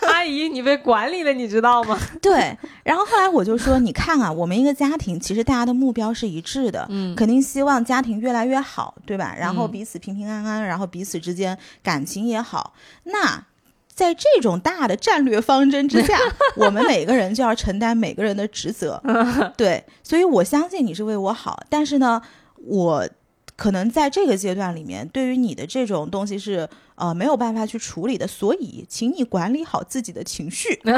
阿姨，你被管理了，你知道吗？[laughs] 对，然后后来我就说，你看啊，我们一个家庭其实大家的目标是一致的，嗯肯定希望家庭越来越好，对吧？然后嗯彼此平平安安，然后彼此之间感情也好。那在这种大的战略方针之下，[laughs] 我们每个人就要承担每个人的职责。对，所以我相信你是为我好，但是呢，我可能在这个阶段里面，对于你的这种东西是呃没有办法去处理的，所以请你管理好自己的情绪。[laughs]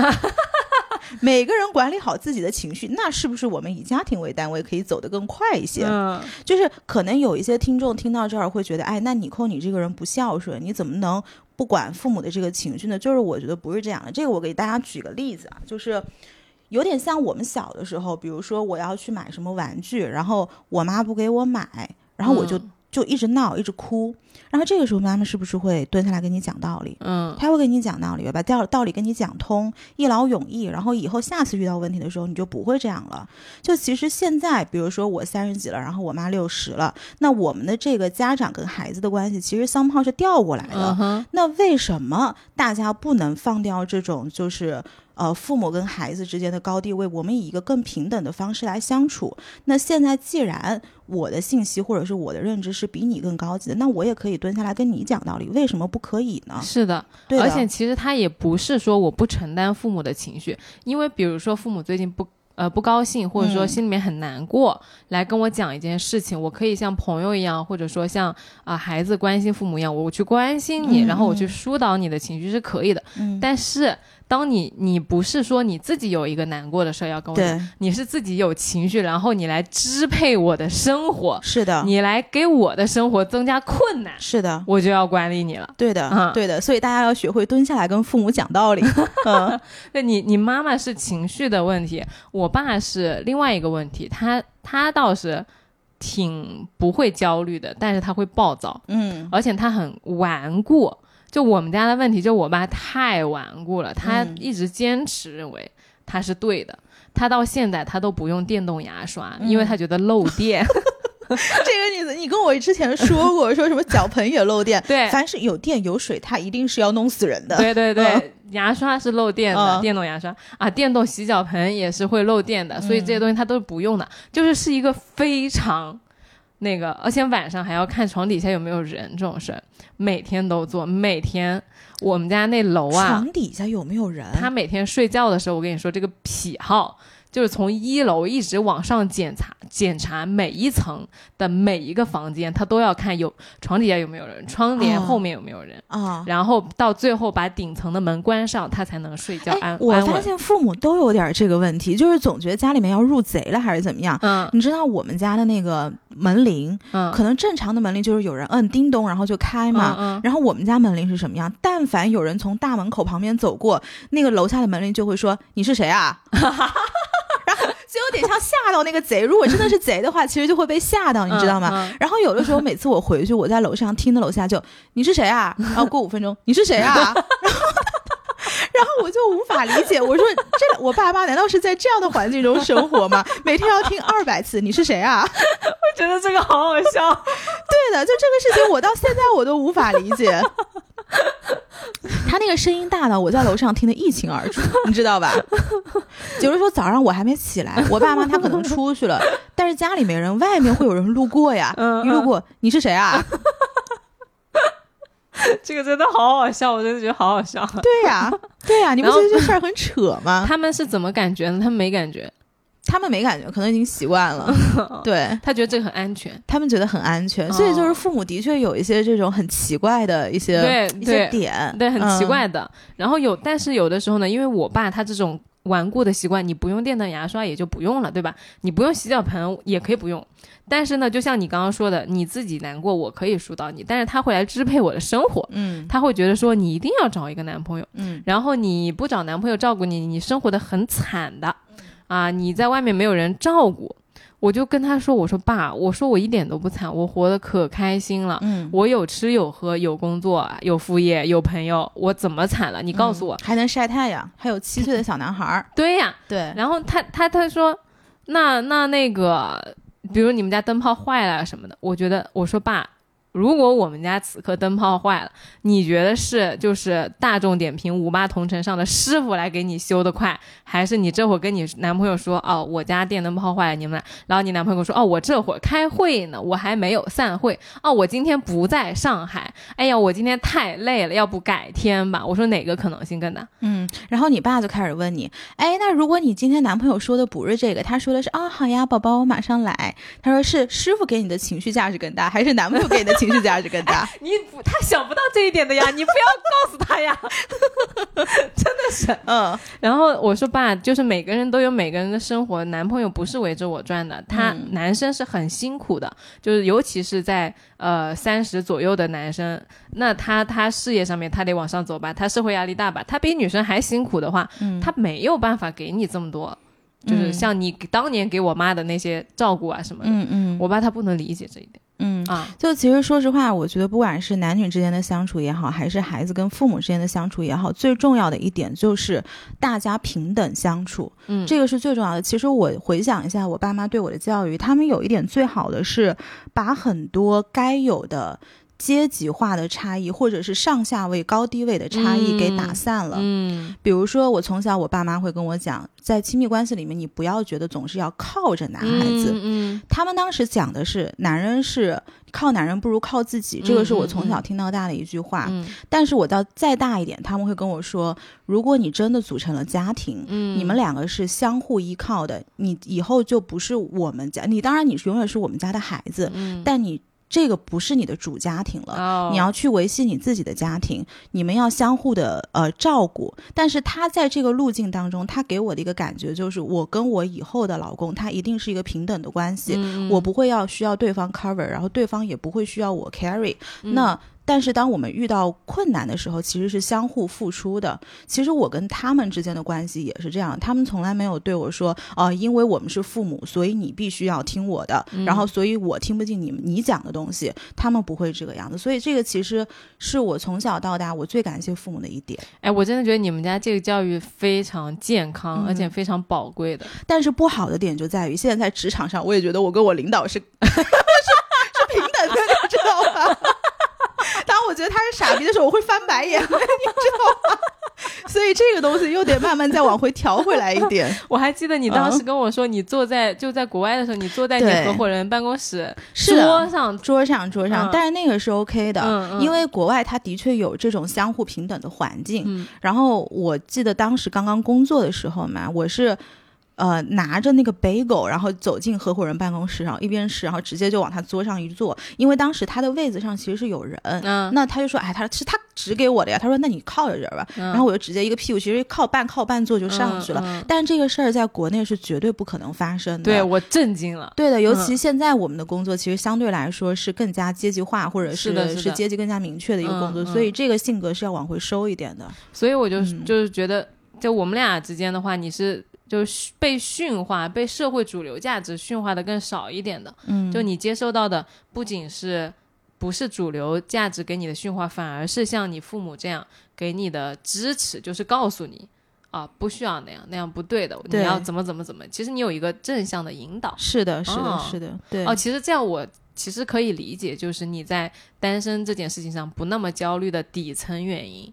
每个人管理好自己的情绪，那是不是我们以家庭为单位可以走得更快一些？嗯就是可能有一些听众听到这儿会觉得，哎，那你扣你这个人不孝顺，你怎么能不管父母的这个情绪呢？就是我觉得不是这样的。这个我给大家举个例子啊，就是有点像我们小的时候，比如说我要去买什么玩具，然后我妈不给我买，然后我就、嗯就一直闹，一直哭，然后这个时候妈妈是不是会蹲下来跟你讲道理？嗯他会跟你讲道理，把道道理跟你讲通，一劳永逸，然后以后下次遇到问题的时候，你就不会这样了。就其实现在，比如说我三十几了，然后我妈六十了，那我们的这个家长跟孩子的关系，其实 somehow 是调过来的。嗯那为什么大家不能放掉这种就是呃父母跟孩子之间的高低位，我们以一个更平等的方式来相处？那现在既然我的信息或者是我的认知是比你更高级的，那我也可以蹲下来跟你讲道理，为什么不可以呢？是的，对的而且其实他也不是说我不承担父母的情绪，因为比如说父母最近不。呃，不高兴，或者说嗯心里面很难过，来跟我讲一件事情，我可以像朋友一样，或者说像啊、孩子关心父母一样，我去关心你，嗯然后我去嗯疏导你的情绪是可以的。嗯，但是当你你不是说你自己有一个难过的事儿要跟我讲，你是自己有情绪，然后你来支配我的生活，是的，你来给我的生活增加困难，是的，我就要管理你了。对的，嗯对的，所以大家要学会蹲下来跟父母讲道理。[laughs] 嗯对你，你妈妈是情绪的问题，我爸是另外一个问题，他他倒是挺不会焦虑的，但是他会暴躁，嗯而且他很顽固。就我们家的问题，就我爸太顽固了，他嗯一直坚持认为他是对的。他到现在他都不用电动牙刷，因为嗯他觉得漏电。[laughs] 这个你你跟我之前说过，说什么脚盆也漏电，[laughs] 对凡是有电有水，它一定是要弄死人的。对对对，嗯牙刷是漏电的，嗯电动牙刷啊，电动洗脚盆也是会漏电的，所以这些嗯东西它都是不用的，就是是一个非常那个，而且晚上还要看床底下有没有人这种事儿，每天都做。每天我们家那楼啊，床底下有没有人？他每天睡觉的时候，我跟你说这个癖好。就是从一楼一直往上检查，检查每一层的每一个房间，他都要看有床底下有没有人，窗帘后面有没有人啊，然后到最后把顶层的门关上，他才能睡觉安我发现父母都有点这个问题，就是总觉得家里面要入贼了还是怎么样。嗯，你知道我们家的那个门铃，嗯，可能正常的门铃就是有人摁叮咚，然后就开嘛。嗯，然后我们家门铃是什么样？但凡有人从大门口旁边走过，那个楼下的门铃就会说：“你是谁啊？” [laughs] 就有点像吓到那个贼。如果真的是贼的话，其实就会被吓到，你知道吗？然后有的时候，每次我回去，我在楼上听的楼下就你是谁啊？然后过五分钟你是谁啊？然后然后我就无法理解，我说这我爸妈难道是在这样的环境中生活吗？[laughs] 每天要听二百次你是谁啊？我觉得这个好好笑。[laughs] 对的，就这个事情，我到现在我都无法理解。[laughs] 他那个声音大到我在楼上听得一清二楚，你知道吧？有的时候早上我还没起来，我爸妈他可能出去了，但是家里没人，外面会有人路过呀。一路过，你是谁啊？[laughs] 这个真的好好笑，我真的觉得好好笑。对呀，[laughs] 对呀，你不觉得这事儿很扯吗？[laughs] 他们是怎么感觉呢？他们没感觉。他们没感觉，可能已经习惯了。对他觉得这个很安全，他们觉得很安全，所以就是父母的确有一些这种很奇怪的一些一些点，对，很奇怪的。然后有，但是有的时候呢，因为我爸他这种顽固的习惯，你不用电动牙刷也就不用了，对吧？你不用洗脚盆也可以不用。但是呢，就像你刚刚说的，你自己难过，我可以疏导你，但是他会来支配我的生活。嗯，他会觉得说你一定要找一个男朋友，嗯，然后你不找男朋友照顾你，你生活的很惨的。啊！你在外面没有人照顾，我就跟他说：“我说爸，我说我一点都不惨，我活得可开心了。嗯，我有吃有喝，有工作，有副业，有朋友，我怎么惨了？你告诉我，还能晒太阳，还有七岁的小男孩儿。[laughs] 对呀，对。然后他他他说，那那那个，比如你们家灯泡坏了什么的，我觉得我说爸。”如果我们家此刻灯泡坏了，你觉得是就是大众点评五八同城上的师傅来给你修的快，还是你这会儿跟你男朋友说哦，我家电灯泡坏了，你们俩，然后你男朋友说哦，我这会儿开会呢，我还没有散会哦，我今天不在上海，哎呀，我今天太累了，要不改天吧？我说哪个可能性更大？嗯，然后你爸就开始问你，哎，那如果你今天男朋友说的不是这个，他说的是啊，好呀，宝宝，我马上来。他说是师傅给你的情绪价值更大，还是男朋友给你的？绪价值更大，你不他想不到这一点的呀，你不要告诉他呀，[laughs] 真的是，嗯。然后我说爸，就是每个人都有每个人的生活，男朋友不是围着我转的，他男生是很辛苦的，就是尤其是在呃三十左右的男生，那他他事业上面他得往上走吧，他社会压力大吧，他比女生还辛苦的话，他没有办法给你这么多，就是像你当年给我妈的那些照顾啊什么的，嗯嗯，我爸他不能理解这一点。嗯啊，就其实说实话，我觉得不管是男女之间的相处也好，还是孩子跟父母之间的相处也好，最重要的一点就是大家平等相处。嗯，这个是最重要的。其实我回想一下我爸妈对我的教育，他们有一点最好的是把很多该有的。阶级化的差异，或者是上下位、高低位的差异给打散了。嗯，比如说我从小，我爸妈会跟我讲，在亲密关系里面，你不要觉得总是要靠着男孩子。嗯，他们当时讲的是，男人是靠男人不如靠自己，这个是我从小听到大的一句话。嗯，但是我到再大一点，他们会跟我说，如果你真的组成了家庭，嗯，你们两个是相互依靠的，你以后就不是我们家，你当然你是永远是我们家的孩子，嗯，但你。这个不是你的主家庭了，你要去维系你自己的家庭，你们要相互的呃照顾。但是他在这个路径当中，他给我的一个感觉就是，我跟我以后的老公，他一定是一个平等的关系，我不会要需要对方 cover，然后对方也不会需要我 carry。那。但是当我们遇到困难的时候，其实是相互付出的。其实我跟他们之间的关系也是这样，他们从来没有对我说，呃，因为我们是父母，所以你必须要听我的，然后所以我听不进你你讲的东西，他们不会这个样子。所以这个其实是我从小到大我最感谢父母的一点。哎，我真的觉得你们家这个教育非常健康，而且非常宝贵的。但是不好的点就在于，现在在职场上，我也觉得我跟我领导是是 [laughs] 是平等的，你知道吗？当我觉得他是傻逼的时候，我会翻白眼，[laughs] 你知道吗？[laughs] 所以以这个东西又得慢慢再往回调回来一点。[laughs] 我还记得你当时跟我说，你坐在就在国外的时候，你坐在你合伙人办公室桌上桌上桌上，但是那个是 OK 的，因为国外它的确有这种相互平等的环境。然后我记得当时刚刚工作的时候嘛，我是。呃，拿着那个 bagel，然后走进合伙人办公室，然后一边吃，然后直接就往他桌上一坐。因为当时他的位子上其实是有人，嗯，那他就说，哎，他是他指给我的呀。他说，那你靠着这儿吧。然后我就直接一个屁股，其实靠半靠半坐就上去了。但这个事儿在国内是绝对不可能发生的。对我震惊了。对的，尤其现在我们的工作其实相对来说是更加阶级化，或者是是阶级更加明确的一个工作，所以这个性格是要往回收一点的。所以我就就是觉得，就我们俩之间的话，你是。就是被驯化，被社会主流价值驯化的更少一点的，嗯，就你接受到的不仅是不是主流价值给你的驯化，反而是像你父母这样给你的支持，就是告诉你啊，不需要那样，那样不对的，你要怎么怎么怎么。其实你有一个正向的引导，是的，是的，是的，对。哦，其实这样我其实可以理解，就是你在单身这件事情上不那么焦虑的底层原因，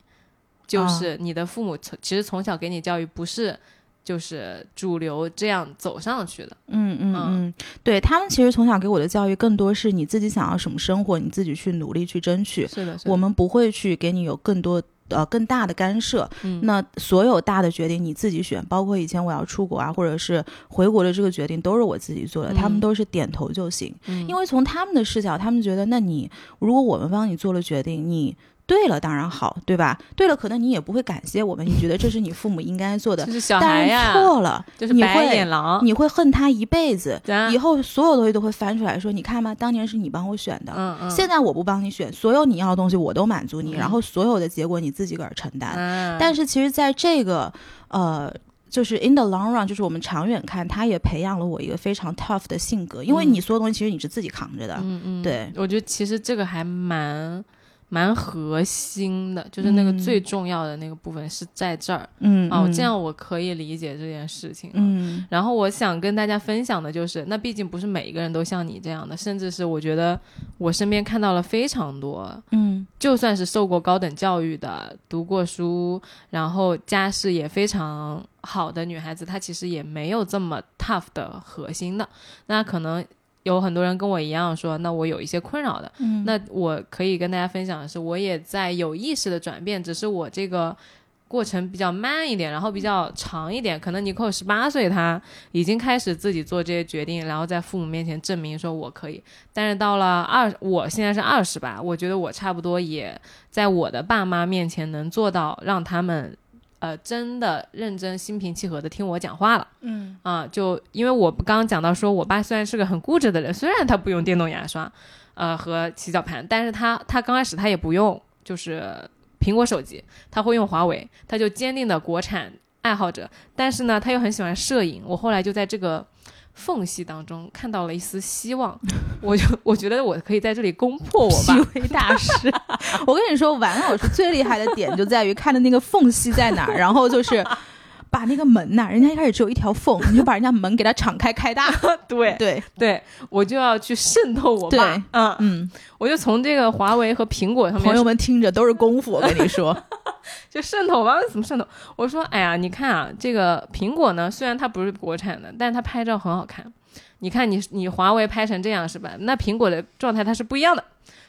就是你的父母从其实从小给你教育不是。就是主流这样走上去的，嗯嗯嗯，对他们其实从小给我的教育更多是你自己想要什么生活，你自己去努力去争取。是的，我们不会去给你有更多呃更大的干涉。嗯，那所有大的决定你自己选，包括以前我要出国啊，或者是回国的这个决定都是我自己做的，他们都是点头就行。嗯，因为从他们的视角，他们觉得那你如果我们帮你做了决定，你。对了，当然好，对吧？对了，可能你也不会感谢我们，你觉得这是你父母应该做的。[laughs] 就是小孩呀，错了，就是白眼狼，你会恨他一辈子。以后所有东西都会翻出来说，你看吧？当年是你帮我选的，嗯嗯，现在我不帮你选，所有你要的东西我都满足你，然后所有的结果你自己个儿承担。但是其实，在这个呃，就是 in the long run，就是我们长远看，他也培养了我一个非常 tough 的性格，因为你所有东西其实你是自己扛着的。嗯嗯，对，我觉得其实这个还蛮。蛮核心的，就是那个最重要的那个部分是在这儿，嗯，哦，这样我可以理解这件事情，嗯，然后我想跟大家分享的就是，那毕竟不是每一个人都像你这样的，甚至是我觉得我身边看到了非常多，嗯，就算是受过高等教育的、读过书，然后家世也非常好的女孩子，她其实也没有这么 tough 的核心的，那可能。有很多人跟我一样说，那我有一些困扰的，那我可以跟大家分享的是，我也在有意识的转变，只是我这个过程比较慢一点，然后比较长一点。可能尼克十八岁，他已经开始自己做这些决定，然后在父母面前证明说我可以。但是到了二，我现在是二十吧，我觉得我差不多也在我的爸妈面前能做到让他们。呃，真的认真、心平气和的听我讲话了。嗯啊，就因为我刚刚讲到说，我爸虽然是个很固执的人，虽然他不用电动牙刷，呃和洗脚盘，但是他他刚开始他也不用就是苹果手机，他会用华为，他就坚定的国产爱好者。但是呢，他又很喜欢摄影。我后来就在这个。缝隙当中看到了一丝希望，我就我觉得我可以在这里攻破我吧。虚伪大师，[laughs] 我跟你说，玩偶是最厉害的点就在于看的那个缝隙在哪儿，然后就是把那个门呐，人家一开始只有一条缝，你就把人家门给它敞开开大。[laughs] 对对对，我就要去渗透我爸。嗯嗯，我就从这个华为和苹果上面，朋友们听着都是功夫，我跟你说。[laughs] 就渗透吧，怎么渗透？我说，哎呀，你看啊，这个苹果呢，虽然它不是国产的，但是它拍照很好看。你看你你华为拍成这样是吧？那苹果的状态它是不一样的。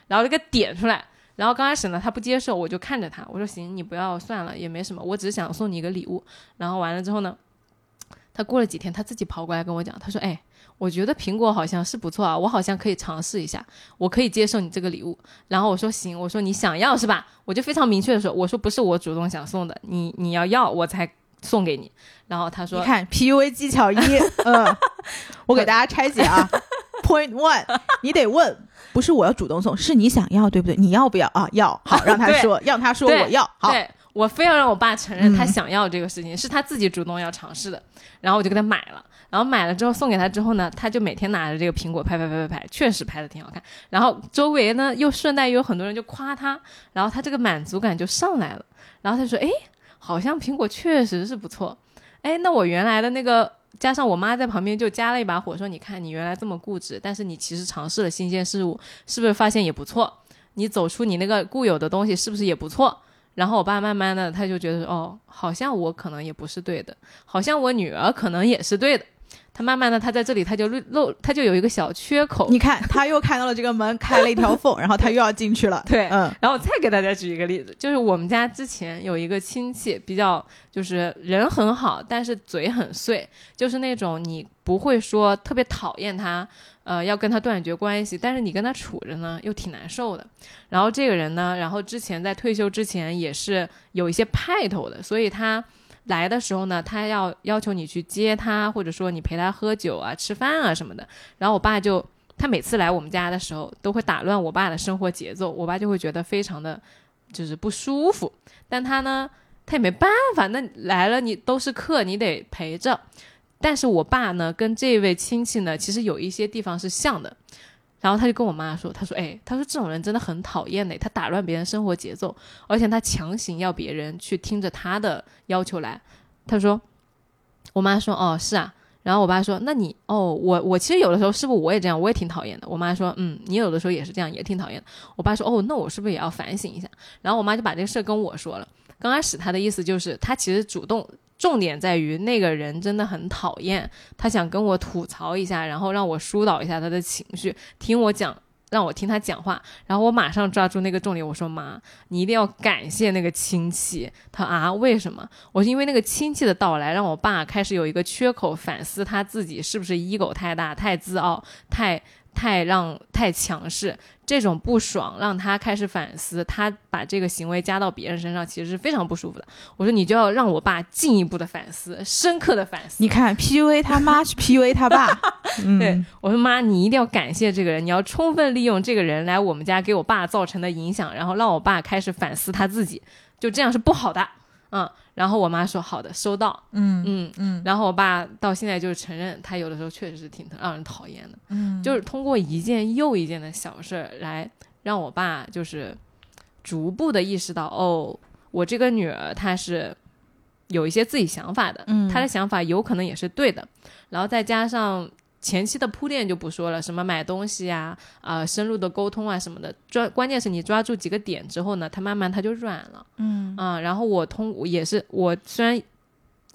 然后这个点出来，然后刚开始呢，他不接受，我就看着他，我说行，你不要算了，也没什么，我只是想送你一个礼物。然后完了之后呢，他过了几天，他自己跑过来跟我讲，他说，哎。我觉得苹果好像是不错啊，我好像可以尝试一下，我可以接受你这个礼物。然后我说行，我说你想要是吧？我就非常明确的说，我说不是我主动想送的，你你要要我才送给你。然后他说，你看 PUA 技巧一，嗯，[laughs] 我给大家拆解啊。Point one，你得问，不是我要主动送，是你想要对不对？你要不要啊？要，好 [laughs] 让他说，让他说我要，好。我非要让我爸承认他想要这个事情，是他自己主动要尝试的，然后我就给他买了，然后买了之后送给他之后呢，他就每天拿着这个苹果拍拍拍拍拍，确实拍的挺好看，然后周围呢又顺带有很多人就夸他，然后他这个满足感就上来了，然后他说，哎，好像苹果确实是不错，哎，那我原来的那个加上我妈在旁边就加了一把火，说你看你原来这么固执，但是你其实尝试了新鲜事物，是不是发现也不错？你走出你那个固有的东西，是不是也不错？然后我爸慢慢的他就觉得哦，好像我可能也不是对的，好像我女儿可能也是对的。他慢慢的，他在这里他就漏漏，他就有一个小缺口。你看，他又看到了这个门开了一条缝，然后他又要进去了。对，嗯，然后我再给大家举一个例子，就是我们家之前有一个亲戚，比较就是人很好，但是嘴很碎，就是那种你不会说特别讨厌他，呃，要跟他断绝关系，但是你跟他处着呢又挺难受的。然后这个人呢，然后之前在退休之前也是有一些派头的，所以他。来的时候呢，他要要求你去接他，或者说你陪他喝酒啊、吃饭啊什么的。然后我爸就，他每次来我们家的时候，都会打乱我爸的生活节奏，我爸就会觉得非常的，就是不舒服。但他呢，他也没办法，那来了你都是客，你得陪着。但是我爸呢，跟这位亲戚呢，其实有一些地方是像的。然后他就跟我妈说：“他说，哎，他说这种人真的很讨厌的，他打乱别人生活节奏，而且他强行要别人去听着他的要求来。”他说：“我妈说，哦，是啊。”然后我爸说：“那你，哦，我我其实有的时候是不是我也这样？我也挺讨厌的。”我妈说：“嗯，你有的时候也是这样，也挺讨厌的。”我爸说：“哦，那我是不是也要反省一下？”然后我妈就把这个事儿跟我说了。刚开始他的意思就是，他其实主动。重点在于那个人真的很讨厌，他想跟我吐槽一下，然后让我疏导一下他的情绪，听我讲，让我听他讲话。然后我马上抓住那个重点，我说妈，你一定要感谢那个亲戚。他啊，为什么？我是因为那个亲戚的到来，让我爸开始有一个缺口，反思他自己是不是 ego 太大、太自傲、太太让太强势。这种不爽让他开始反思，他把这个行为加到别人身上，其实是非常不舒服的。我说你就要让我爸进一步的反思，深刻的反思。你看，PUA 他妈 [laughs] 去 PUA 他爸。对，我说妈，你一定要感谢这个人，你要充分利用这个人来我们家给我爸造成的影响，然后让我爸开始反思他自己，就这样是不好的。嗯。然后我妈说好的，收到。嗯嗯嗯。然后我爸到现在就是承认，他有的时候确实是挺让人讨厌的。嗯。就是通过一件又一件的小事儿来让我爸就是逐步的意识到，哦，我这个女儿她是有一些自己想法的。嗯。她的想法有可能也是对的。然后再加上。前期的铺垫就不说了，什么买东西呀，啊，深入的沟通啊什么的，抓关键是你抓住几个点之后呢，他慢慢他就软了，嗯啊，然后我通也是我虽然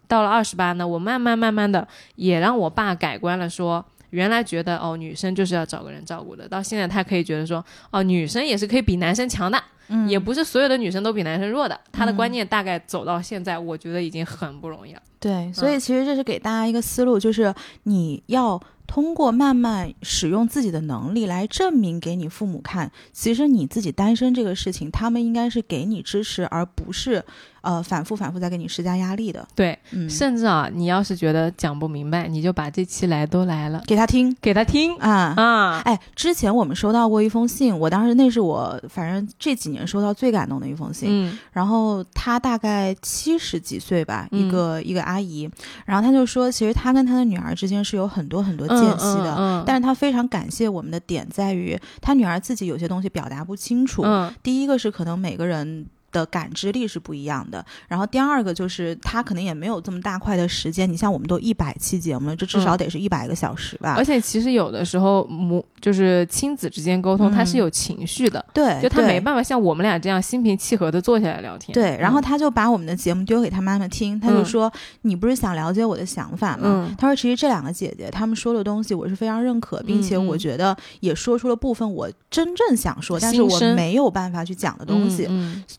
到了二十八呢，我慢慢慢慢的也让我爸改观了，说原来觉得哦女生就是要找个人照顾的，到现在他可以觉得说哦女生也是可以比男生强的，嗯，也不是所有的女生都比男生弱的，他的观念大概走到现在，我觉得已经很不容易了。对，所以其实这是给大家一个思路，就是你要。通过慢慢使用自己的能力来证明给你父母看，其实你自己单身这个事情，他们应该是给你支持，而不是。呃，反复反复在给你施加压力的，对，甚至啊，你要是觉得讲不明白，你就把这期来都来了，给他听，给他听啊啊！哎，之前我们收到过一封信，我当时那是我反正这几年收到最感动的一封信。嗯，然后他大概七十几岁吧，一个一个阿姨，然后他就说，其实他跟他的女儿之间是有很多很多间隙的，但是他非常感谢我们的点在于，他女儿自己有些东西表达不清楚。嗯，第一个是可能每个人。的感知力是不一样的。然后第二个就是他可能也没有这么大块的时间。你像我们都一百期节目了，这至少得是一百个小时吧。而且其实有的时候母就是亲子之间沟通，他是有情绪的。对，就他没办法像我们俩这样心平气和的坐下来聊天。对，然后他就把我们的节目丢给他妈妈听，他就说：“你不是想了解我的想法吗？”他说：“其实这两个姐姐他们说的东西我是非常认可，并且我觉得也说出了部分我真正想说，但是我没有办法去讲的东西。”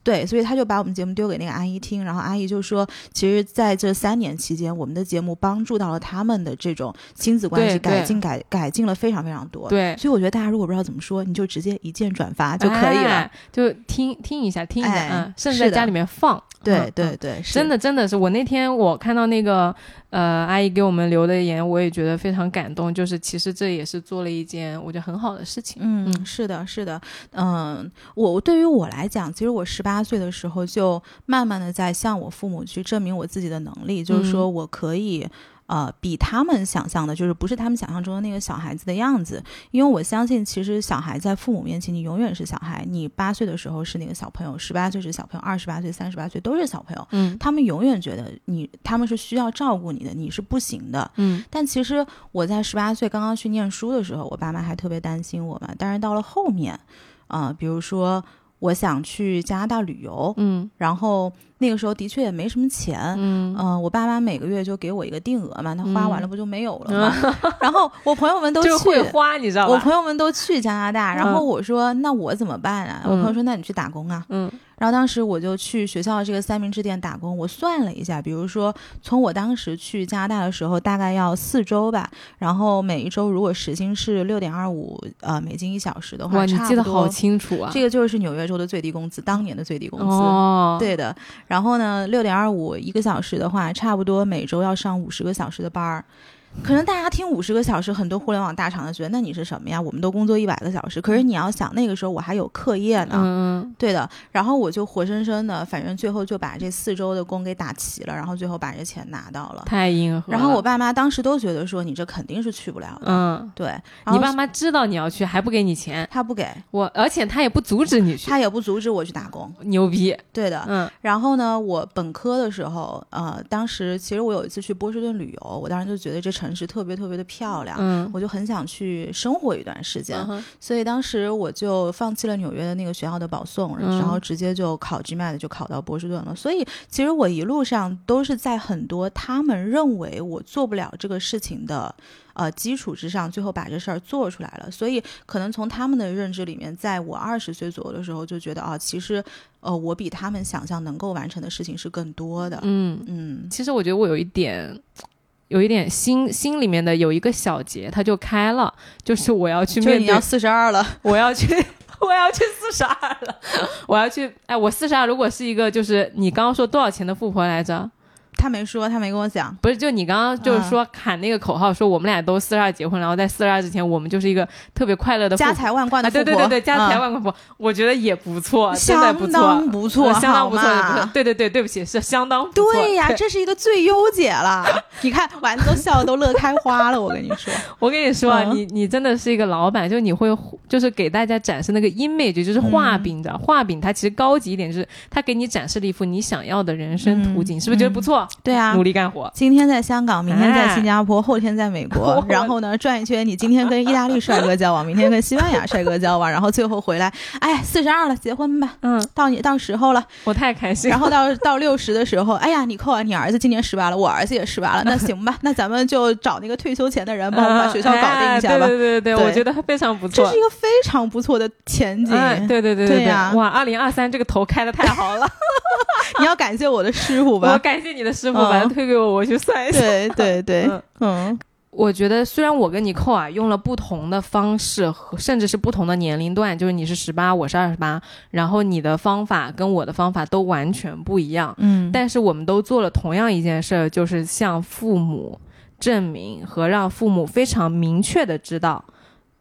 对。所以他就把我们节目丢给那个阿姨听，然后阿姨就说：“其实在这三年期间，我们的节目帮助到了他们的这种亲子关系改进，改改进了非常非常多。”对，所以我觉得大家如果不知道怎么说，你就直接一键转发就可以了，就听听一下，听一下，嗯，甚至在家里面放。对对对，真的真的是我那天我看到那个呃阿姨给我们留的言，我也觉得非常感动。就是其实这也是做了一件我觉得很好的事情。嗯，是的，是的，嗯，我对于我来讲，其实我十八岁的时候就慢慢的在向我父母去证明我自己的能力，就是说我可以。呃，比他们想象的，就是不是他们想象中的那个小孩子的样子。因为我相信，其实小孩在父母面前，你永远是小孩。你八岁的时候是那个小朋友，十八岁是小朋友，二十八岁、三十八岁都是小朋友。嗯，他们永远觉得你，他们是需要照顾你的，你是不行的。嗯，但其实我在十八岁刚刚去念书的时候，我爸妈还特别担心我嘛。但是到了后面，啊，比如说。我想去加拿大旅游，嗯然后那个时候的确也没什么钱，嗯呃、我爸妈每个月就给我一个定额嘛，他花完了嗯不就没有了 [laughs] 吗？然后我朋友们都就去，会花，你知道吧？我朋友们都去加拿大，然后嗯我说、那我怎么办啊？我朋友说那你去打工啊。嗯然后当时我就去学校这个三明治店打工，我算了一下，比如说从我当时去加拿大的时候，大概要四周吧，然后每一周如果时薪是六点二五呃美金一小时的话，哇，你记得好清楚啊！这个就是纽约州的最低工资，当年的最低工资。哦，对的，然后呢，六点二五一个小时的话，差不多每周要上五十个小时的班儿。可能大家听五十个小时，很多互联网大厂的觉得那你是什么呀？我们都工作一百个小时，可是你要想那个时候我还有课业呢，嗯对的。然后我就活生生的，反正最后就把这四周的工给打齐了，然后最后把这钱拿到了。太硬核了。然后我爸妈当时都觉得说你这肯定是去不了的，嗯，对。然后你爸妈知道你要去，还不给你钱，他不给，我而且他也不阻止你去，他也不阻止我去打工，牛逼。对的。嗯然后呢，我本科的时候，呃，当时其实我有一次去波士顿旅游，我当时就觉得这城市特别特别的漂亮，嗯我就很想去生活一段时间，嗯所以当时我就放弃了纽约的那个学校的保送，嗯然后直接就考 GMAT 就考到波士顿了。所以其实我一路上都是在很多他们认为我做不了这个事情的。呃，基础之上，最后把这事儿做出来了。所以，可能从他们的认知里面，在我二十岁左右的时候，就觉得啊，其实，呃，我比他们想象能够完成的事情是更多的。嗯，嗯其实我觉得我有一点。有一点心心里面的有一个小结，它就开了，就是我要去面对你要，四十二了，[laughs] 我要去，[laughs] 我要去四十二了，[laughs] 我要去，哎，我四十二，如果是一个就是你刚刚说多少钱的富婆来着？他没说，他没跟我讲。不是，就你刚刚就是嗯说喊那个口号，说我们俩都四十二结婚，然后在四十二之前，我们就是一个特别快乐的富家财万贯的对对对对，家财嗯万贯富婆，我觉得也不错，真的不错，相当不错呃相当不错，对对对，对不起，是相当不错。对呀，这是一个最优解了。你看，丸子都笑得都乐开花了。我跟你说，[laughs] 我跟你说你你真的是一个老板，就你会就是给大家展示那个 image，就是画饼的、画饼，它其实高级一点，就是它给你展示了一幅你想要的人生图景，嗯是不是觉得不错？对啊努，力干活。今天在香港，明天在新加坡，后天在美国，[laughs] 然后呢转一圈。你今天跟意大利帅哥交往，[laughs] 明天跟西班牙帅哥交往，然后最后回来，哎，四十二了，结婚吧，嗯，到你到时候了。我太开心了。然后到到六十的时候，哎呀，你扣啊，你儿子今年十八了，我儿子也十八了，那行吧，[laughs] 那咱们就找那个退休前的人帮我们把学校搞定一下吧哎。对对对对，对我觉得非常不错这是。一个非常不错的前景。哎，对对对对对呀哇，二零二三这个头开的太好了，你要感谢我的师傅吧我吧。感谢你的师傅，嗯把它推给我，我去算一下。对对 [laughs] 对嗯，嗯。我觉得虽然我跟你扣啊用了不同的方式和甚至是不同的年龄段，就是你是十八，我是二十八，然后你的方法跟我的方法都完全不一样，嗯，但是我们都做了同样一件事儿，就是向父母证明和让父母非常明确的知道，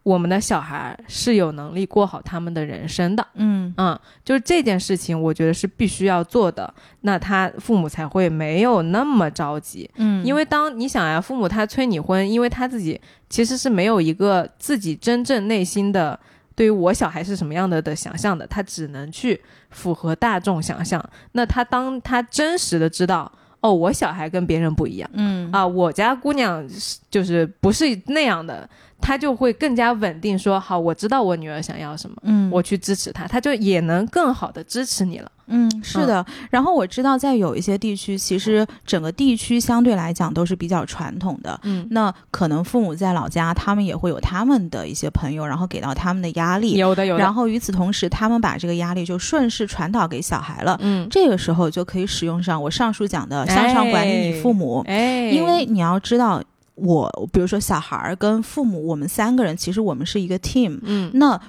我们的小孩是有能力过好他们的人生的。嗯嗯，就是这件事情，我觉得是必须要做的，那他父母才会没有那么着急。嗯，因为当你想呀，父母他催你婚，因为他自己其实是没有一个自己真正内心的对于我小孩是什么样的的想象的，他只能去符合大众想象。那他当他真实的知道，哦，我小孩跟别人不一样嗯啊，我家姑娘就是不是那样的，她就会更加稳定说，好，我知道我女儿想要什么。嗯我去支持她，她就也能更好的支持你了。嗯是的。然后我知道在有一些地区，其实整个地区相对来讲都是比较传统的。嗯，那可能父母在老家，他们也会有他们的一些朋友，然后给到他们的压力。有的有的。然后与此同时，他们把这个压力就顺势传导给小孩了。嗯，这个时候就可以使用上我上述讲的向上管理你父母，哎，因为你要知道，我比如说小孩儿跟父母，我们三个人其实我们是一个 team。嗯那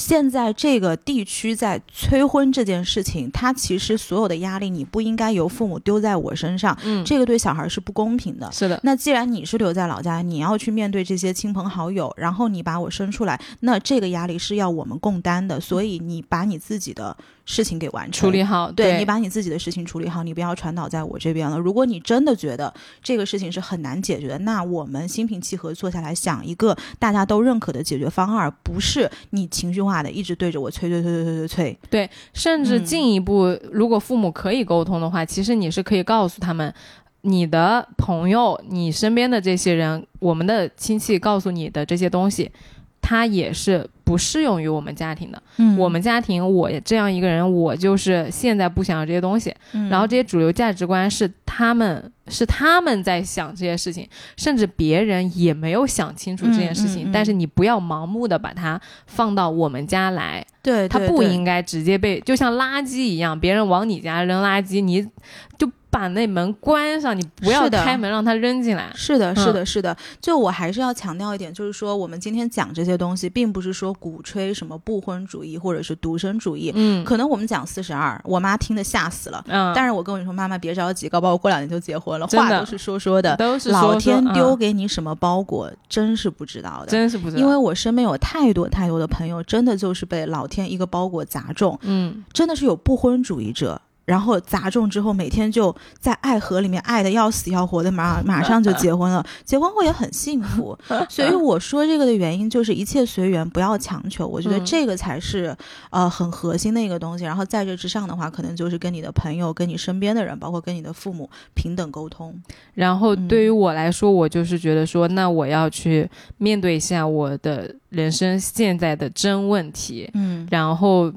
现在这个地区在催婚这件事情，它其实所有的压力你不应该由父母丢在我身上，嗯，这个对小孩是不公平的。是的，那既然你是留在老家，你要去面对这些亲朋好友，然后你把我生出来，那这个压力是要我们共担的。所以你把你自己的事情给完成，处理好，对你把你自己的事情处理好，你不要传导在我这边了。如果你真的觉得这个事情是很难解决的，那我们心平气和坐下来想一个大家都认可的解决方案，而不是你情绪化的一直对着我催催催催催催催。甚至嗯进一步，如果父母可以沟通的话，其实你是可以告诉他们。你的朋友，你身边的这些人，我们的亲戚告诉你的这些东西，它也是不适用于我们家庭的。嗯。我们家庭，我这样一个人，我就是现在不想要这些东西，嗯。然后这些主流价值观是他们是他们在想这些事情，甚至别人也没有想清楚这件事情，嗯嗯嗯但是你不要盲目的把它放到我们家来，对，它对。对不应该直接被就像垃圾一样，别人往你家扔垃圾，你就把那门关上，你不要开门让他扔进来。是的，是嗯的，是的。就我还是要强调一点，就是说，我们今天讲这些东西，并不是说鼓吹什么不婚主义或者是独身主义。嗯可能我们讲四十二，我妈听得吓死了。嗯，但是我跟你说，妈妈别着急，搞不好我过两年就结婚了。话都是说说的，都是说说老天丢嗯给你什么包裹，真是不知道的。真是不知道，因为我身边有太多太多的朋友，真的就是被老天一个包裹砸中，嗯真的是有不婚主义者。然后砸中之后，每天就在爱河里面爱的要死要活的，马 [laughs] 马上就结婚了，结婚后也很幸福。[laughs] 所以我说这个的原因就是一切随缘，不要强求。我觉得嗯这个才是、呃很核心的一个东西。然后在这之上的话，可能就是跟你的朋友、跟你身边的人，包括跟你的父母平等沟通。然后嗯对于我来说，我就是觉得说，那我要去面对一下我的人生现在的真问题，嗯然后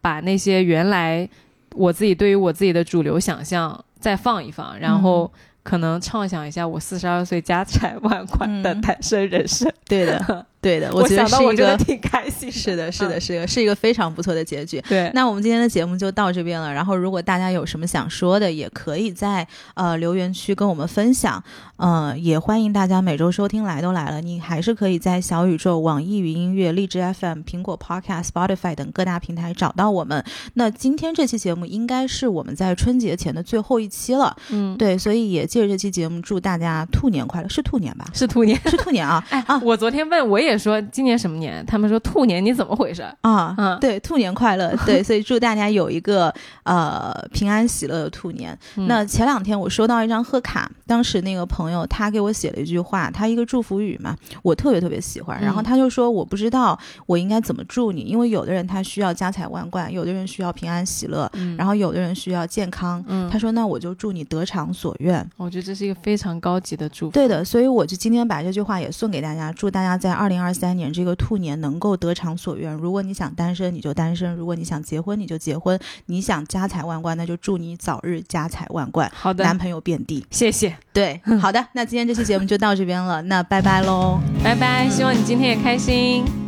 把那些原来我自己对于我自己的主流想象再放一放，然后可能畅想一下我四十二岁家财万贯的嗯。单身人生。[laughs] 对的，对的，我觉得想到是一个。我觉得挺开心是的，是的，嗯是的是一个非常不错的结局。对，那我们今天的节目就到这边了。然后，如果大家有什么想说的，也可以在呃留言区跟我们分享。呃，也欢迎大家每周收听。来都来了，你还是可以在小宇宙、网易云音乐、荔枝 FM、苹果 Podcast、Spotify 等各大平台找到我们。那今天这期节目应该是我们在春节前的最后一期了，嗯，对，所以也借着这期节目祝大家兔年快乐，是兔年吧？是兔年。是兔年啊！[laughs] 哎啊我昨天问我也说今年什么年，他们说兔年，你怎么回事？啊，嗯对，兔年快乐，[laughs] 对，所以祝大家有一个呃平安喜乐的兔年。嗯那前两天我收到一张贺卡，当时那个朋友他给我写了一句话，他一个祝福语嘛，我特别特别喜欢。然后嗯他就说我不知道我应该怎么祝你，因为有的人他需要家财万贯，有的人需要平安喜乐，嗯然后有的人需要健康。嗯他说那我就祝你得偿所愿。我觉得这是一个非常高级的祝福。对的，所以我就今天把这句话也送给大家，祝大家在二零二三年这个兔年能够得偿所愿。如果你想单身，你就单身；如果你想结婚，你就结婚；你想家财万贯，那就祝你早日家财万贯，好的，男朋友遍地。谢谢，对，好的，那今天这期节目就到这边了，那拜拜喽。拜拜，希望你今天也开心。